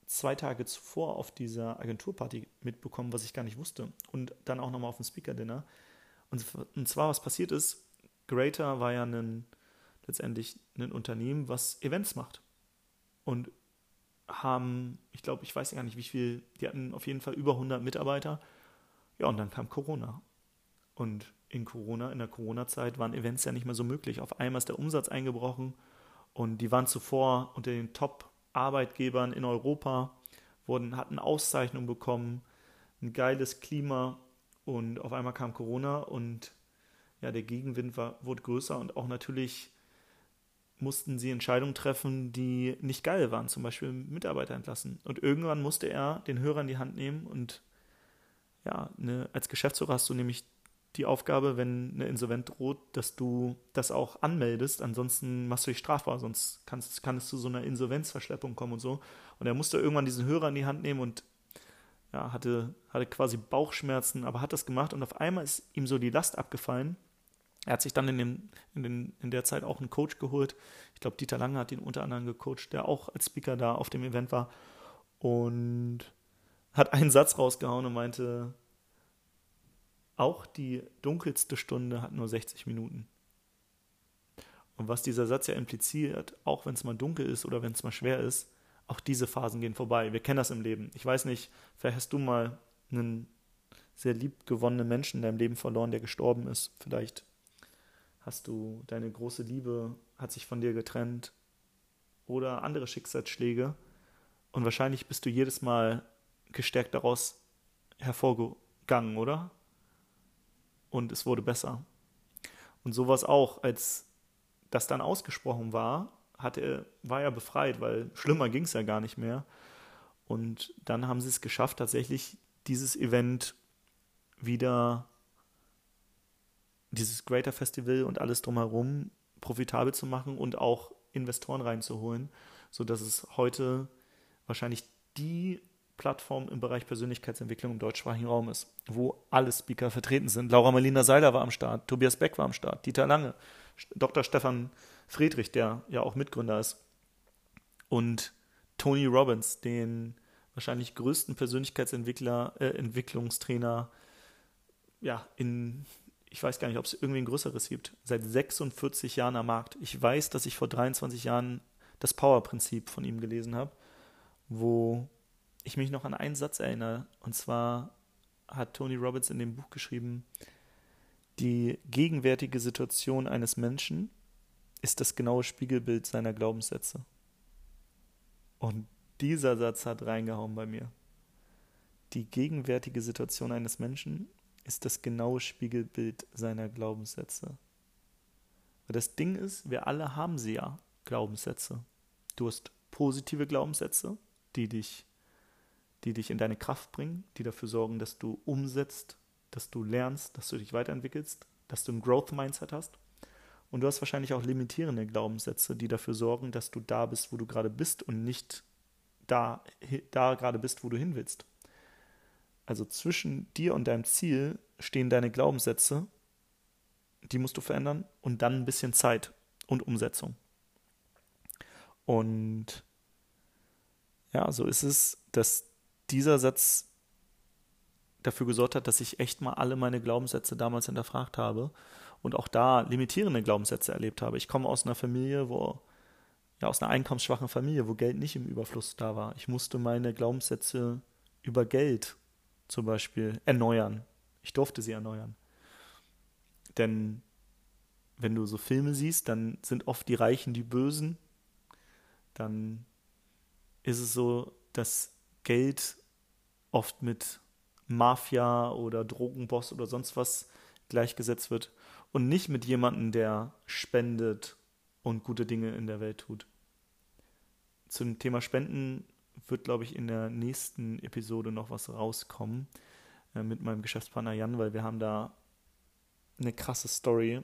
zwei Tage zuvor auf dieser Agenturparty mitbekommen, was ich gar nicht wusste. Und dann auch nochmal auf dem Speaker-Dinner. Und, und zwar, was passiert ist, Greater war ja ein, letztendlich ein Unternehmen, was Events macht. Und haben, ich glaube, ich weiß gar nicht, wie viel, die hatten auf jeden Fall über 100 Mitarbeiter. Ja, und dann kam Corona. Und in Corona, in der Corona-Zeit waren Events ja nicht mehr so möglich. Auf einmal ist der Umsatz eingebrochen und die waren zuvor unter den Top-Arbeitgebern in Europa, wurden, hatten Auszeichnungen bekommen, ein geiles Klima und auf einmal kam Corona und ja, der Gegenwind war, wurde größer und auch natürlich mussten sie Entscheidungen treffen, die nicht geil waren, zum Beispiel Mitarbeiter entlassen. Und irgendwann musste er den Hörer in die Hand nehmen und ja, ne, als Geschäftsführer hast du nämlich die Aufgabe, wenn eine Insolvent droht, dass du das auch anmeldest. Ansonsten machst du dich strafbar, sonst kannst, kann es zu so einer Insolvenzverschleppung kommen und so. Und er musste irgendwann diesen Hörer in die Hand nehmen und ja, hatte, hatte quasi Bauchschmerzen, aber hat das gemacht und auf einmal ist ihm so die Last abgefallen. Er hat sich dann in, dem, in, den, in der Zeit auch einen Coach geholt. Ich glaube, Dieter Lange hat ihn unter anderem gecoacht, der auch als Speaker da auf dem Event war. Und hat einen Satz rausgehauen und meinte, auch die dunkelste Stunde hat nur 60 Minuten. Und was dieser Satz ja impliziert, auch wenn es mal dunkel ist oder wenn es mal schwer ist, auch diese Phasen gehen vorbei. Wir kennen das im Leben. Ich weiß nicht, vielleicht hast du mal einen sehr lieb gewonnene Menschen in deinem Leben verloren, der gestorben ist. Vielleicht hast du deine große Liebe, hat sich von dir getrennt oder andere Schicksalsschläge. Und wahrscheinlich bist du jedes Mal gestärkt daraus hervorgegangen, oder? Und es wurde besser. Und sowas auch, als das dann ausgesprochen war, hat er, war er befreit, weil schlimmer ging es ja gar nicht mehr. Und dann haben sie es geschafft, tatsächlich dieses Event wieder, dieses Greater Festival und alles drumherum profitabel zu machen und auch Investoren reinzuholen, sodass es heute wahrscheinlich die Plattform im Bereich Persönlichkeitsentwicklung im deutschsprachigen Raum ist, wo alle Speaker vertreten sind. Laura Marlina Seiler war am Start, Tobias Beck war am Start, Dieter Lange, Dr. Stefan Friedrich, der ja auch Mitgründer ist, und Tony Robbins, den wahrscheinlich größten Persönlichkeitsentwickler, äh, Entwicklungstrainer, ja, in, ich weiß gar nicht, ob es irgendwie ein größeres gibt, seit 46 Jahren am Markt. Ich weiß, dass ich vor 23 Jahren das Power-Prinzip von ihm gelesen habe, wo ich mich noch an einen Satz erinnere. Und zwar hat Tony Robbins in dem Buch geschrieben, die gegenwärtige Situation eines Menschen ist das genaue Spiegelbild seiner Glaubenssätze. Und dieser Satz hat reingehauen bei mir. Die gegenwärtige Situation eines Menschen ist das genaue Spiegelbild seiner Glaubenssätze. Weil das Ding ist, wir alle haben sie ja, Glaubenssätze. Du hast positive Glaubenssätze, die dich, die dich in deine Kraft bringen, die dafür sorgen, dass du umsetzt, dass du lernst, dass du dich weiterentwickelst, dass du ein Growth Mindset hast. Und du hast wahrscheinlich auch limitierende Glaubenssätze, die dafür sorgen, dass du da bist, wo du gerade bist und nicht da, da gerade bist, wo du hin willst. Also zwischen dir und deinem Ziel stehen deine Glaubenssätze, die musst du verändern und dann ein bisschen Zeit und Umsetzung. Und ja, so ist es, dass dieser Satz dafür gesorgt hat, dass ich echt mal alle meine Glaubenssätze damals hinterfragt habe und auch da limitierende Glaubenssätze erlebt habe. Ich komme aus einer Familie, wo ja aus einer einkommensschwachen Familie, wo Geld nicht im Überfluss da war. Ich musste meine Glaubenssätze über Geld zum Beispiel erneuern. Ich durfte sie erneuern. Denn wenn du so Filme siehst, dann sind oft die Reichen die Bösen. Dann ist es so, dass Geld oft mit Mafia oder Drogenboss oder sonst was gleichgesetzt wird und nicht mit jemandem, der spendet und gute Dinge in der Welt tut. Zum Thema Spenden wird, glaube ich, in der nächsten Episode noch was rauskommen äh, mit meinem Geschäftspartner Jan, weil wir haben da eine krasse Story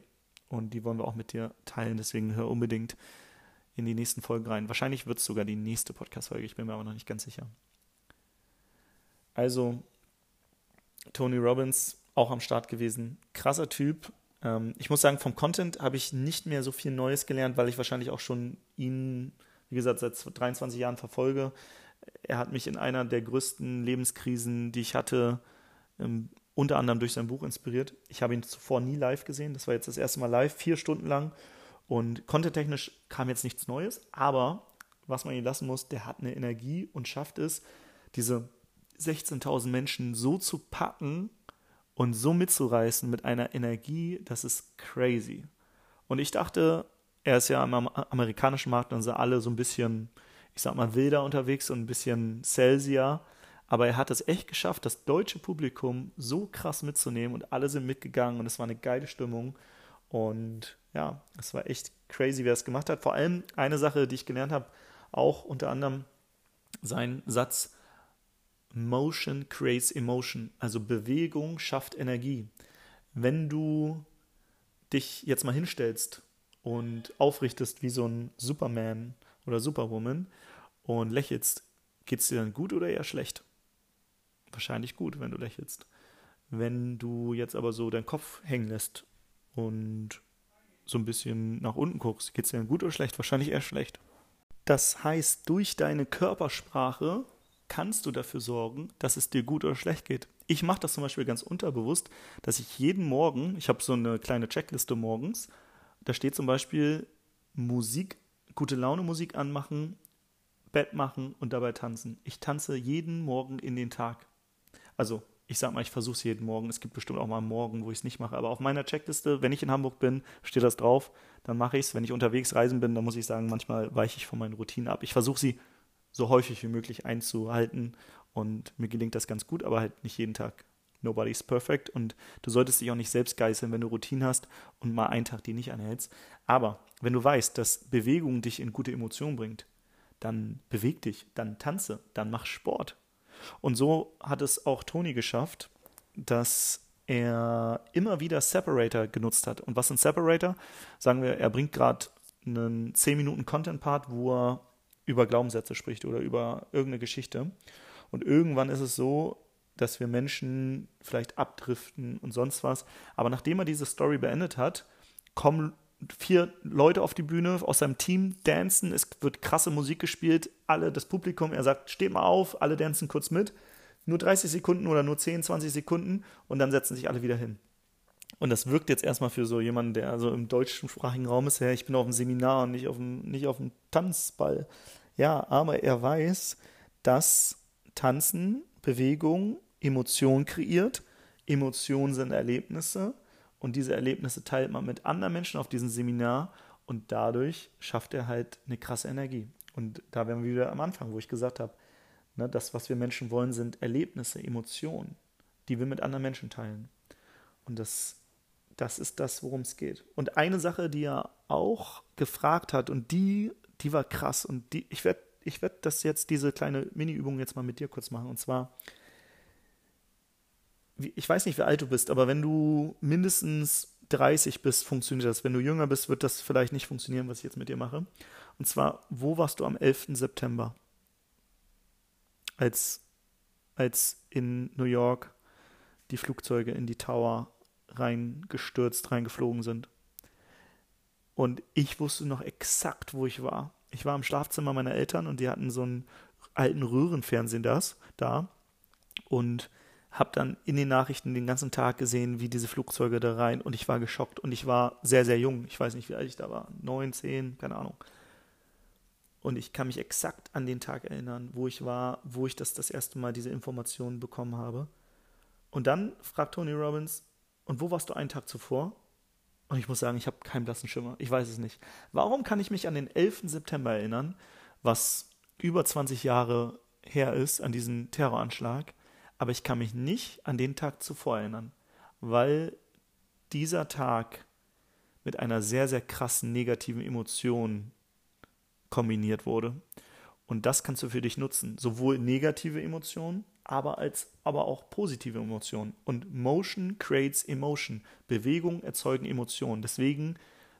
und die wollen wir auch mit dir teilen. Deswegen hör unbedingt in die nächsten Folgen rein. Wahrscheinlich wird es sogar die nächste Podcast-Folge, ich bin mir aber noch nicht ganz sicher. Also, Tony Robbins auch am Start gewesen. Krasser Typ, ähm, ich muss sagen, vom Content habe ich nicht mehr so viel Neues gelernt, weil ich wahrscheinlich auch schon ihn, wie gesagt, seit 23 Jahren verfolge. Er hat mich in einer der größten Lebenskrisen, die ich hatte, ähm, unter anderem durch sein Buch inspiriert. Ich habe ihn zuvor nie live gesehen. Das war jetzt das erste Mal live, vier Stunden lang. Und contenttechnisch kam jetzt nichts Neues, aber was man ihn lassen muss, der hat eine Energie und schafft es, diese 16.000 Menschen so zu packen, und so mitzureißen mit einer Energie, das ist crazy. Und ich dachte, er ist ja am amerikanischen Markt, dann sind alle so ein bisschen, ich sag mal, wilder unterwegs und ein bisschen salesier. Aber er hat es echt geschafft, das deutsche Publikum so krass mitzunehmen und alle sind mitgegangen und es war eine geile Stimmung. Und ja, es war echt crazy, wie er es gemacht hat. Vor allem eine Sache, die ich gelernt habe, auch unter anderem sein Satz, Motion creates emotion, also Bewegung schafft Energie. Wenn du dich jetzt mal hinstellst und aufrichtest wie so ein Superman oder Superwoman und lächelst, geht es dir dann gut oder eher schlecht? Wahrscheinlich gut, wenn du lächelst. Wenn du jetzt aber so deinen Kopf hängen lässt und so ein bisschen nach unten guckst, geht es dir dann gut oder schlecht? Wahrscheinlich eher schlecht. Das heißt, durch deine Körpersprache kannst du dafür sorgen, dass es dir gut oder schlecht geht. Ich mache das zum Beispiel ganz unterbewusst, dass ich jeden Morgen, ich habe so eine kleine Checkliste morgens, da steht zum Beispiel Musik, gute Laune Musik anmachen, Bett machen und dabei tanzen. Ich tanze jeden Morgen in den Tag. Also ich sag mal, ich versuche es jeden Morgen. Es gibt bestimmt auch mal Morgen, wo ich es nicht mache. Aber auf meiner Checkliste, wenn ich in Hamburg bin, steht das drauf, dann mache ich es. Wenn ich unterwegs reisen bin, dann muss ich sagen, manchmal weiche ich von meinen Routinen ab. Ich versuche sie so häufig wie möglich einzuhalten und mir gelingt das ganz gut, aber halt nicht jeden Tag. Nobody's perfect und du solltest dich auch nicht selbst geißeln, wenn du Routinen hast und mal einen Tag die nicht anhältst. Aber wenn du weißt, dass Bewegung dich in gute Emotionen bringt, dann beweg dich, dann tanze, dann mach Sport, und so hat es auch Tony geschafft, dass er immer wieder Separator genutzt hat. Und was sind Separator? Sagen wir, er bringt gerade einen 10 Minuten Content-Part, wo er über Glaubenssätze spricht oder über irgendeine Geschichte. Und irgendwann ist es so, dass wir Menschen vielleicht abdriften und sonst was. Aber nachdem er diese Story beendet hat, kommen vier Leute auf die Bühne aus seinem Team dancen, es wird krasse Musik gespielt, alle, das Publikum, er sagt, steht mal auf, alle dancen kurz mit, nur 30 Sekunden oder nur 10, 20 Sekunden und dann setzen sich alle wieder hin. Und das wirkt jetzt erstmal für so jemanden, der also im deutschsprachigen Raum ist, ja, ich bin auf einem Seminar und nicht auf dem, nicht auf dem Tanzball. Ja, aber er weiß, dass Tanzen, Bewegung, Emotion kreiert. Emotionen sind Erlebnisse und diese Erlebnisse teilt man mit anderen Menschen auf diesem Seminar und dadurch schafft er halt eine krasse Energie. Und da wären wir wieder am Anfang, wo ich gesagt habe, ne, das, was wir Menschen wollen, sind Erlebnisse, Emotionen, die wir mit anderen Menschen teilen. Und das, das ist das, worum es geht. Und eine Sache, die er auch gefragt hat, und die, die war krass, und die, ich werde ich werd das jetzt, diese kleine Mini-Übung jetzt mal mit dir kurz machen. Und zwar, ich weiß nicht, wie alt du bist, aber wenn du mindestens 30 bist, funktioniert das. Wenn du jünger bist, wird das vielleicht nicht funktionieren, was ich jetzt mit dir mache. Und zwar, wo warst du am 11. September? Als, als in New York die Flugzeuge in die Tower reingestürzt, reingeflogen sind. Und ich wusste noch exakt, wo ich war. Ich war im Schlafzimmer meiner Eltern und die hatten so einen alten Röhrenfernsehen das, da. Und habe dann in den Nachrichten den ganzen Tag gesehen, wie diese Flugzeuge da rein und ich war geschockt und ich war sehr, sehr jung. Ich weiß nicht, wie alt ich da war. Neun, zehn, keine Ahnung. Und ich kann mich exakt an den Tag erinnern, wo ich war, wo ich das das erste Mal diese Informationen bekommen habe. Und dann fragt Tony Robbins, und wo warst du einen Tag zuvor? Und ich muss sagen, ich habe keinen blassen Schimmer. Ich weiß es nicht. Warum kann ich mich an den 11. September erinnern, was über 20 Jahre her ist, an diesen Terroranschlag? aber ich kann mich nicht an den Tag zuvor erinnern, weil dieser Tag mit einer sehr, sehr krassen negativen Emotion kombiniert wurde. Und das kannst du für dich nutzen. Sowohl negative Emotionen, aber als aber auch positive Emotionen. Und Motion creates Emotion. Bewegung erzeugen Emotionen. Deswegen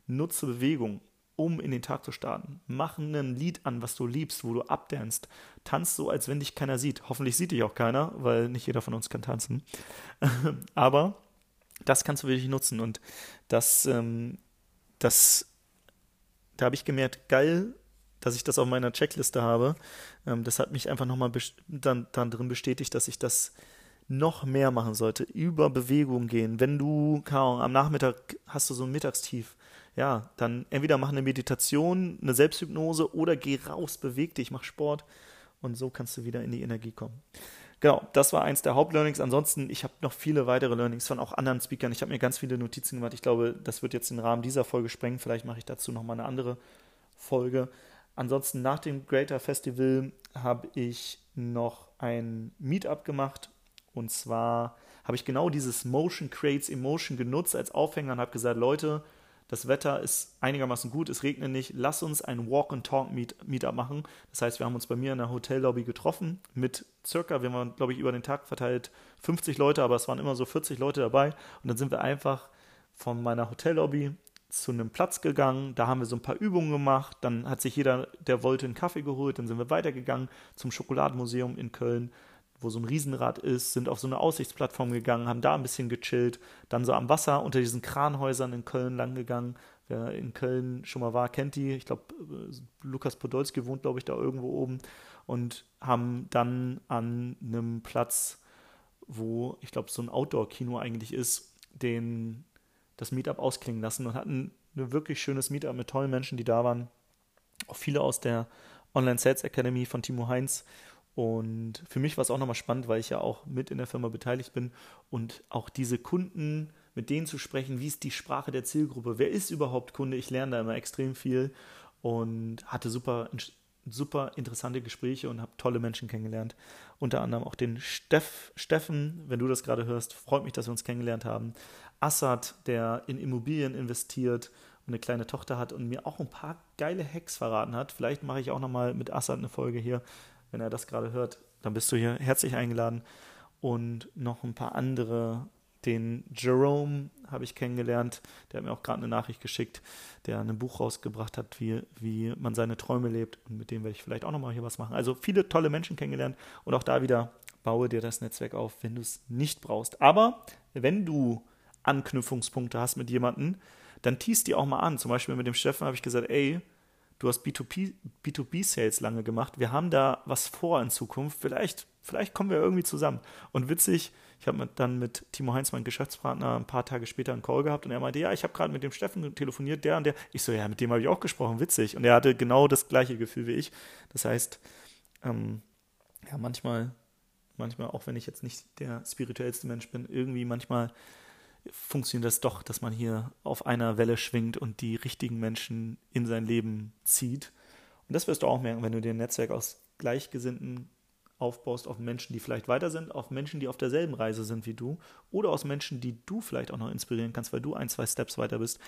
nutze Bewegung um in den Tag zu starten. Mach ein Lied an, was du liebst, wo du abdanst. Tanz so, als wenn dich keiner sieht. Hoffentlich sieht dich auch keiner, weil nicht jeder von uns kann tanzen. Aber das kannst du wirklich nutzen. Und das, ähm, das, da habe ich gemerkt, geil, dass ich das auf meiner Checkliste habe. Ähm, das hat mich einfach nochmal dann, dann drin bestätigt, dass ich das noch mehr machen sollte, über Bewegung gehen. Wenn du, Ahnung, am Nachmittag hast du so ein Mittagstief, ja, dann entweder mach eine Meditation, eine Selbsthypnose oder geh raus, beweg dich, mach Sport und so kannst du wieder in die Energie kommen. Genau, das war eins der Hauptlearnings. Ansonsten, ich habe noch viele weitere Learnings von auch anderen Speakern. Ich habe mir ganz viele Notizen gemacht. Ich glaube, das wird jetzt den Rahmen dieser Folge sprengen. Vielleicht mache ich dazu nochmal eine andere Folge. Ansonsten nach dem Greater Festival habe ich noch ein Meetup gemacht. Und zwar habe ich genau dieses Motion Creates Emotion genutzt als Aufhänger und habe gesagt, Leute, das Wetter ist einigermaßen gut, es regnet nicht, lass uns ein Walk-and-Talk-Meetup machen. Das heißt, wir haben uns bei mir in der Hotellobby getroffen mit circa, wir waren, glaube ich, über den Tag verteilt 50 Leute, aber es waren immer so 40 Leute dabei. Und dann sind wir einfach von meiner Hotellobby zu einem Platz gegangen, da haben wir so ein paar Übungen gemacht, dann hat sich jeder, der wollte, einen Kaffee geholt, dann sind wir weitergegangen zum Schokoladenmuseum in Köln, wo so ein Riesenrad ist, sind auf so eine Aussichtsplattform gegangen, haben da ein bisschen gechillt, dann so am Wasser unter diesen Kranhäusern in Köln lang gegangen. Wer in Köln schon mal war, kennt die. Ich glaube, äh, Lukas Podolski wohnt, glaube ich, da irgendwo oben. Und haben dann an einem Platz, wo ich glaube, so ein Outdoor-Kino eigentlich ist, den, das Meetup ausklingen lassen und hatten ein wirklich schönes Meetup mit tollen Menschen, die da waren. Auch viele aus der Online Sales Academy von Timo Heinz Und für mich war es auch nochmal spannend, weil ich ja auch mit in der Firma beteiligt bin und auch diese Kunden, mit denen zu sprechen, wie ist die Sprache der Zielgruppe, wer ist überhaupt Kunde, ich lerne da immer extrem viel und hatte super, super interessante Gespräche und habe tolle Menschen kennengelernt. Unter anderem auch den Steff, Steffen, wenn du das gerade hörst, freut mich, dass wir uns kennengelernt haben. Assad, der in Immobilien investiert und eine kleine Tochter hat und mir auch ein paar geile Hacks verraten hat. Vielleicht mache ich auch nochmal mit Assad eine Folge hier wenn er das gerade hört, dann bist du hier herzlich eingeladen. Und noch ein paar andere. Den Jerome habe ich kennengelernt, der hat mir auch gerade eine Nachricht geschickt, der ein Buch rausgebracht hat, wie, wie man seine Träume lebt. Und mit dem werde ich vielleicht auch nochmal hier was machen. Also viele tolle Menschen kennengelernt. Und auch da wieder, baue dir das Netzwerk auf, wenn du es nicht brauchst. Aber wenn du Anknüpfungspunkte hast mit jemandem, dann teast die auch mal an. Zum Beispiel mit dem Steffen habe ich gesagt, ey, du hast B2B, B2B-Sales lange gemacht. Wir haben da was vor in Zukunft. Vielleicht, vielleicht kommen wir irgendwie zusammen. Und witzig, ich habe dann mit Timo Heinz, meinem Geschäftspartner, ein paar Tage später einen Call gehabt und er meinte, ja, ich habe gerade mit dem Steffen telefoniert, der und der. Ich so, ja, mit dem habe ich auch gesprochen, witzig. Und er hatte genau das gleiche Gefühl wie ich. Das heißt, ähm, ja, manchmal, manchmal, auch wenn ich jetzt nicht der spirituellste Mensch bin, irgendwie manchmal funktioniert das doch, dass man hier auf einer Welle schwingt und die richtigen Menschen in sein Leben zieht. Und das wirst du auch merken, wenn du dir ein Netzwerk aus Gleichgesinnten aufbaust, auf Menschen, die vielleicht weiter sind, auf Menschen, die auf derselben Reise sind wie du oder aus Menschen, die du vielleicht auch noch inspirieren kannst, weil du ein, zwei Steps weiter bist,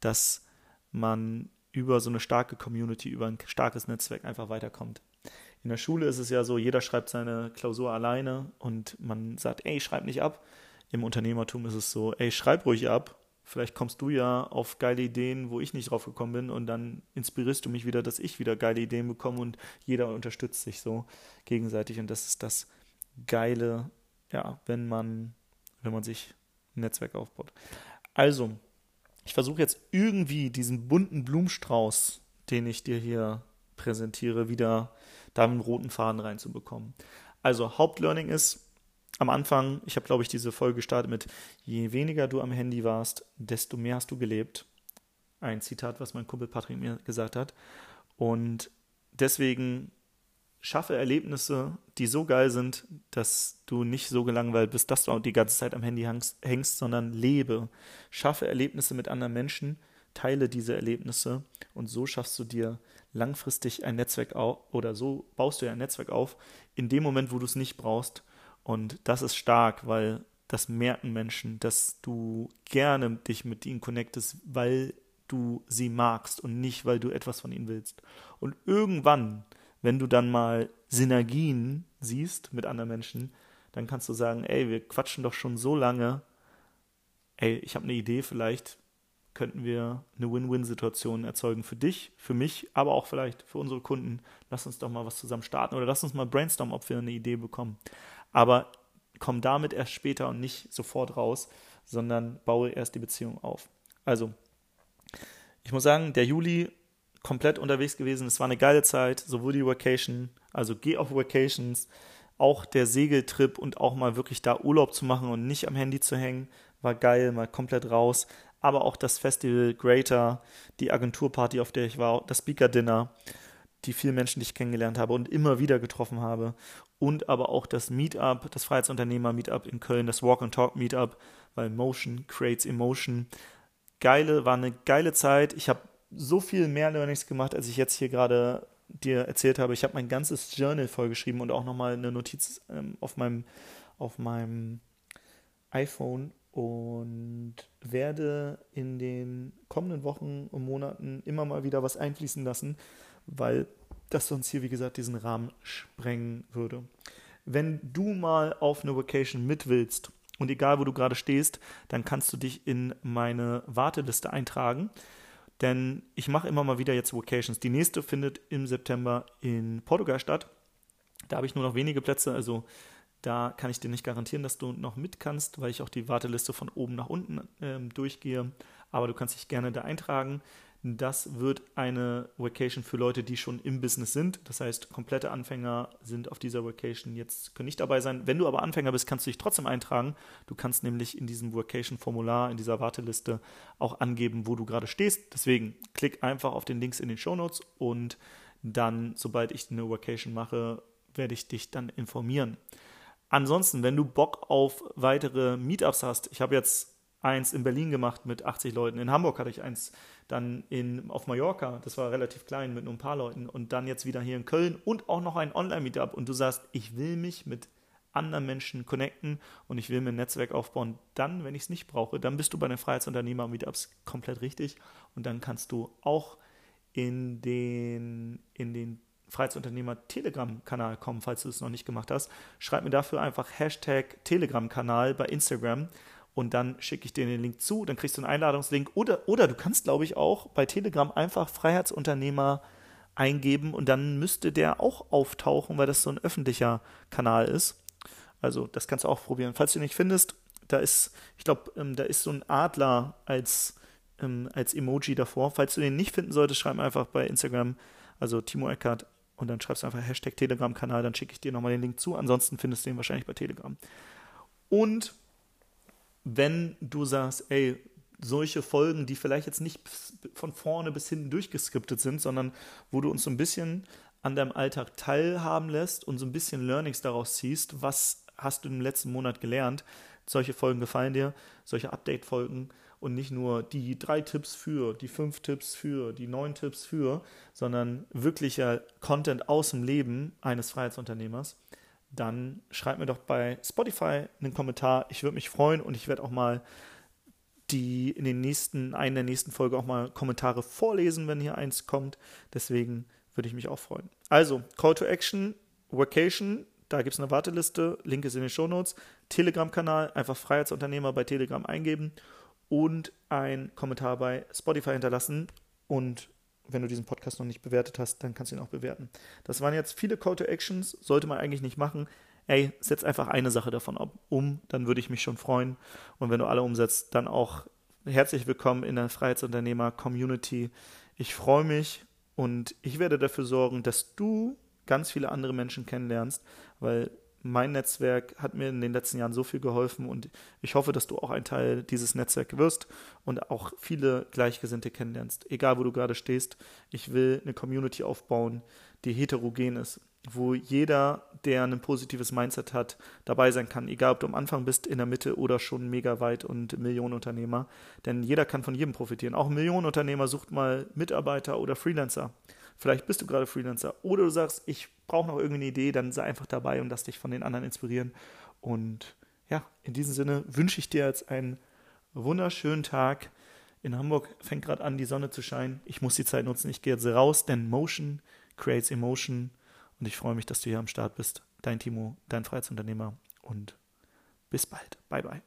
dass man über so eine starke Community, über ein starkes Netzwerk einfach weiterkommt. In der Schule ist es ja so, jeder schreibt seine Klausur alleine und man sagt, ey, schreib nicht ab. Im Unternehmertum ist es so, ey, schreib ruhig ab. Vielleicht kommst du ja auf geile Ideen, wo ich nicht drauf gekommen bin und dann inspirierst du mich wieder, dass ich wieder geile Ideen bekomme und jeder unterstützt sich so gegenseitig und das ist das Geile, ja, wenn man, wenn man sich ein Netzwerk aufbaut. Also, ich versuche jetzt irgendwie diesen bunten Blumenstrauß, den ich dir hier präsentiere, wieder da einen roten Faden reinzubekommen. Also, Hauptlearning ist, am Anfang, ich habe glaube ich diese Folge gestartet mit, je weniger du am Handy warst, desto mehr hast du gelebt. Ein Zitat, was mein Kumpel Patrick mir gesagt hat. Und deswegen schaffe Erlebnisse, die so geil sind, dass du nicht so gelangweilt bist, dass du die ganze Zeit am Handy hängst, sondern lebe. Schaffe Erlebnisse mit anderen Menschen, teile diese Erlebnisse und so schaffst du dir langfristig ein Netzwerk auf oder so baust du ja ein Netzwerk auf, in dem Moment, wo du es nicht brauchst und das ist stark, weil das merken Menschen, dass du gerne dich mit ihnen connectest, weil du sie magst und nicht, weil du etwas von ihnen willst. Und irgendwann, wenn du dann mal Synergien siehst mit anderen Menschen, dann kannst du sagen, ey, wir quatschen doch schon so lange. Ey, ich habe eine Idee, vielleicht könnten wir eine Win-Win-Situation erzeugen für dich, für mich, aber auch vielleicht für unsere Kunden. Lass uns doch mal was zusammen starten oder lass uns mal brainstormen, ob wir eine Idee bekommen aber komm damit erst später und nicht sofort raus, sondern baue erst die Beziehung auf. Also, ich muss sagen, der Juli komplett unterwegs gewesen. Es war eine geile Zeit, sowohl die Vacation, also geh auf Vacations, auch der Segeltrip und auch mal wirklich da Urlaub zu machen und nicht am Handy zu hängen, war geil, mal komplett raus. Aber auch das Festival Greater, die Agenturparty, auf der ich war, das Speaker Dinner, die vielen Menschen, die ich kennengelernt habe und immer wieder getroffen habe. Und aber auch das Meetup, das Freiheitsunternehmer-Meetup in Köln, das Walk-and-Talk-Meetup, weil Motion creates Emotion. Geile, war eine geile Zeit. Ich habe so viel mehr Learnings gemacht, als ich jetzt hier gerade dir erzählt habe. Ich habe mein ganzes Journal vollgeschrieben und auch nochmal eine Notiz ähm, auf, meinem, auf meinem iPhone und werde in den kommenden Wochen und Monaten immer mal wieder was einfließen lassen, weil das sonst hier, wie gesagt, diesen Rahmen sprengen würde. Wenn du mal auf eine Vacation mit willst und egal wo du gerade stehst, dann kannst du dich in meine Warteliste eintragen. Denn ich mache immer mal wieder jetzt Vacations. Die nächste findet im September in Portugal statt. Da habe ich nur noch wenige Plätze, also da kann ich dir nicht garantieren, dass du noch mit kannst, weil ich auch die Warteliste von oben nach unten äh, durchgehe. Aber du kannst dich gerne da eintragen. Das wird eine Vacation für Leute, die schon im Business sind. Das heißt, komplette Anfänger sind auf dieser Vacation jetzt, können nicht dabei sein. Wenn du aber Anfänger bist, kannst du dich trotzdem eintragen. Du kannst nämlich in diesem Vacation-Formular, in dieser Warteliste auch angeben, wo du gerade stehst. Deswegen klick einfach auf den Links in den Show Notes und dann, sobald ich eine Vacation mache, werde ich dich dann informieren. Ansonsten, wenn du Bock auf weitere Meetups hast, ich habe jetzt eins in Berlin gemacht mit 80 Leuten, in Hamburg hatte ich eins dann in, auf Mallorca, das war relativ klein mit nur ein paar Leuten und dann jetzt wieder hier in Köln und auch noch ein Online-Meetup. Und du sagst, ich will mich mit anderen Menschen connecten und ich will mir ein Netzwerk aufbauen, dann, wenn ich es nicht brauche, dann bist du bei den Freiheitsunternehmer-Meetups komplett richtig. Und dann kannst du auch in den, in den Freiheitsunternehmer Telegram-Kanal kommen, falls du es noch nicht gemacht hast. Schreib mir dafür einfach Hashtag Telegram-Kanal bei Instagram und dann schicke ich dir den Link zu, dann kriegst du einen Einladungslink oder, oder du kannst, glaube ich, auch bei Telegram einfach Freiheitsunternehmer eingeben und dann müsste der auch auftauchen, weil das so ein öffentlicher Kanal ist. Also das kannst du auch probieren. Falls du ihn nicht findest, da ist, ich glaube, ähm, da ist so ein Adler als, ähm, als Emoji davor. Falls du den nicht finden solltest, schreib einfach bei Instagram, also Timo Eckert, und dann schreibst du einfach Hashtag Telegram-Kanal, dann schicke ich dir nochmal den Link zu. Ansonsten findest du ihn wahrscheinlich bei Telegram. Und wenn du sagst, ey, solche Folgen, die vielleicht jetzt nicht von vorne bis hinten durchgeskriptet sind, sondern wo du uns so ein bisschen an deinem Alltag teilhaben lässt und so ein bisschen Learnings daraus ziehst, was hast du im letzten Monat gelernt. Solche Folgen gefallen dir, solche Update-Folgen und nicht nur die drei Tipps für, die fünf Tipps für, die neun Tipps für, sondern wirklicher Content aus dem Leben eines Freiheitsunternehmers dann schreib mir doch bei Spotify einen Kommentar. Ich würde mich freuen und ich werde auch mal die in den nächsten, einen der nächsten Folge auch mal Kommentare vorlesen, wenn hier eins kommt. Deswegen würde ich mich auch freuen. Also, Call to Action, Vacation, da gibt es eine Warteliste, Link ist in den Shownotes. Telegram-Kanal, einfach Freiheitsunternehmer bei Telegram eingeben und ein Kommentar bei Spotify hinterlassen. Und wenn du diesen Podcast noch nicht bewertet hast, dann kannst du ihn auch bewerten. Das waren jetzt viele Call to Actions, sollte man eigentlich nicht machen. Ey, setz einfach eine Sache davon um, dann würde ich mich schon freuen. Und wenn du alle umsetzt, dann auch herzlich willkommen in der Freiheitsunternehmer-Community. Ich freue mich und ich werde dafür sorgen, dass du ganz viele andere Menschen kennenlernst, weil mein Netzwerk hat mir in den letzten Jahren so viel geholfen und ich hoffe, dass du auch ein Teil dieses Netzwerks wirst und auch viele Gleichgesinnte kennenlernst. Egal, wo du gerade stehst, ich will eine Community aufbauen, die heterogen ist, wo jeder, der ein positives Mindset hat, dabei sein kann. Egal, ob du am Anfang bist, in der Mitte oder schon mega weit und Millionenunternehmer. Denn jeder kann von jedem profitieren. Auch Millionenunternehmer sucht mal Mitarbeiter oder Freelancer. Vielleicht bist du gerade Freelancer oder du sagst, ich brauche noch irgendwie eine Idee, dann sei einfach dabei und lass dich von den anderen inspirieren. Und ja, in diesem Sinne wünsche ich dir jetzt einen wunderschönen Tag. In Hamburg fängt gerade an, die Sonne zu scheinen. Ich muss die Zeit nutzen. Ich gehe jetzt raus, denn Motion creates Emotion. Und ich freue mich, dass du hier am Start bist. Dein Timo, dein Freiheitsunternehmer. Und bis bald. Bye, bye.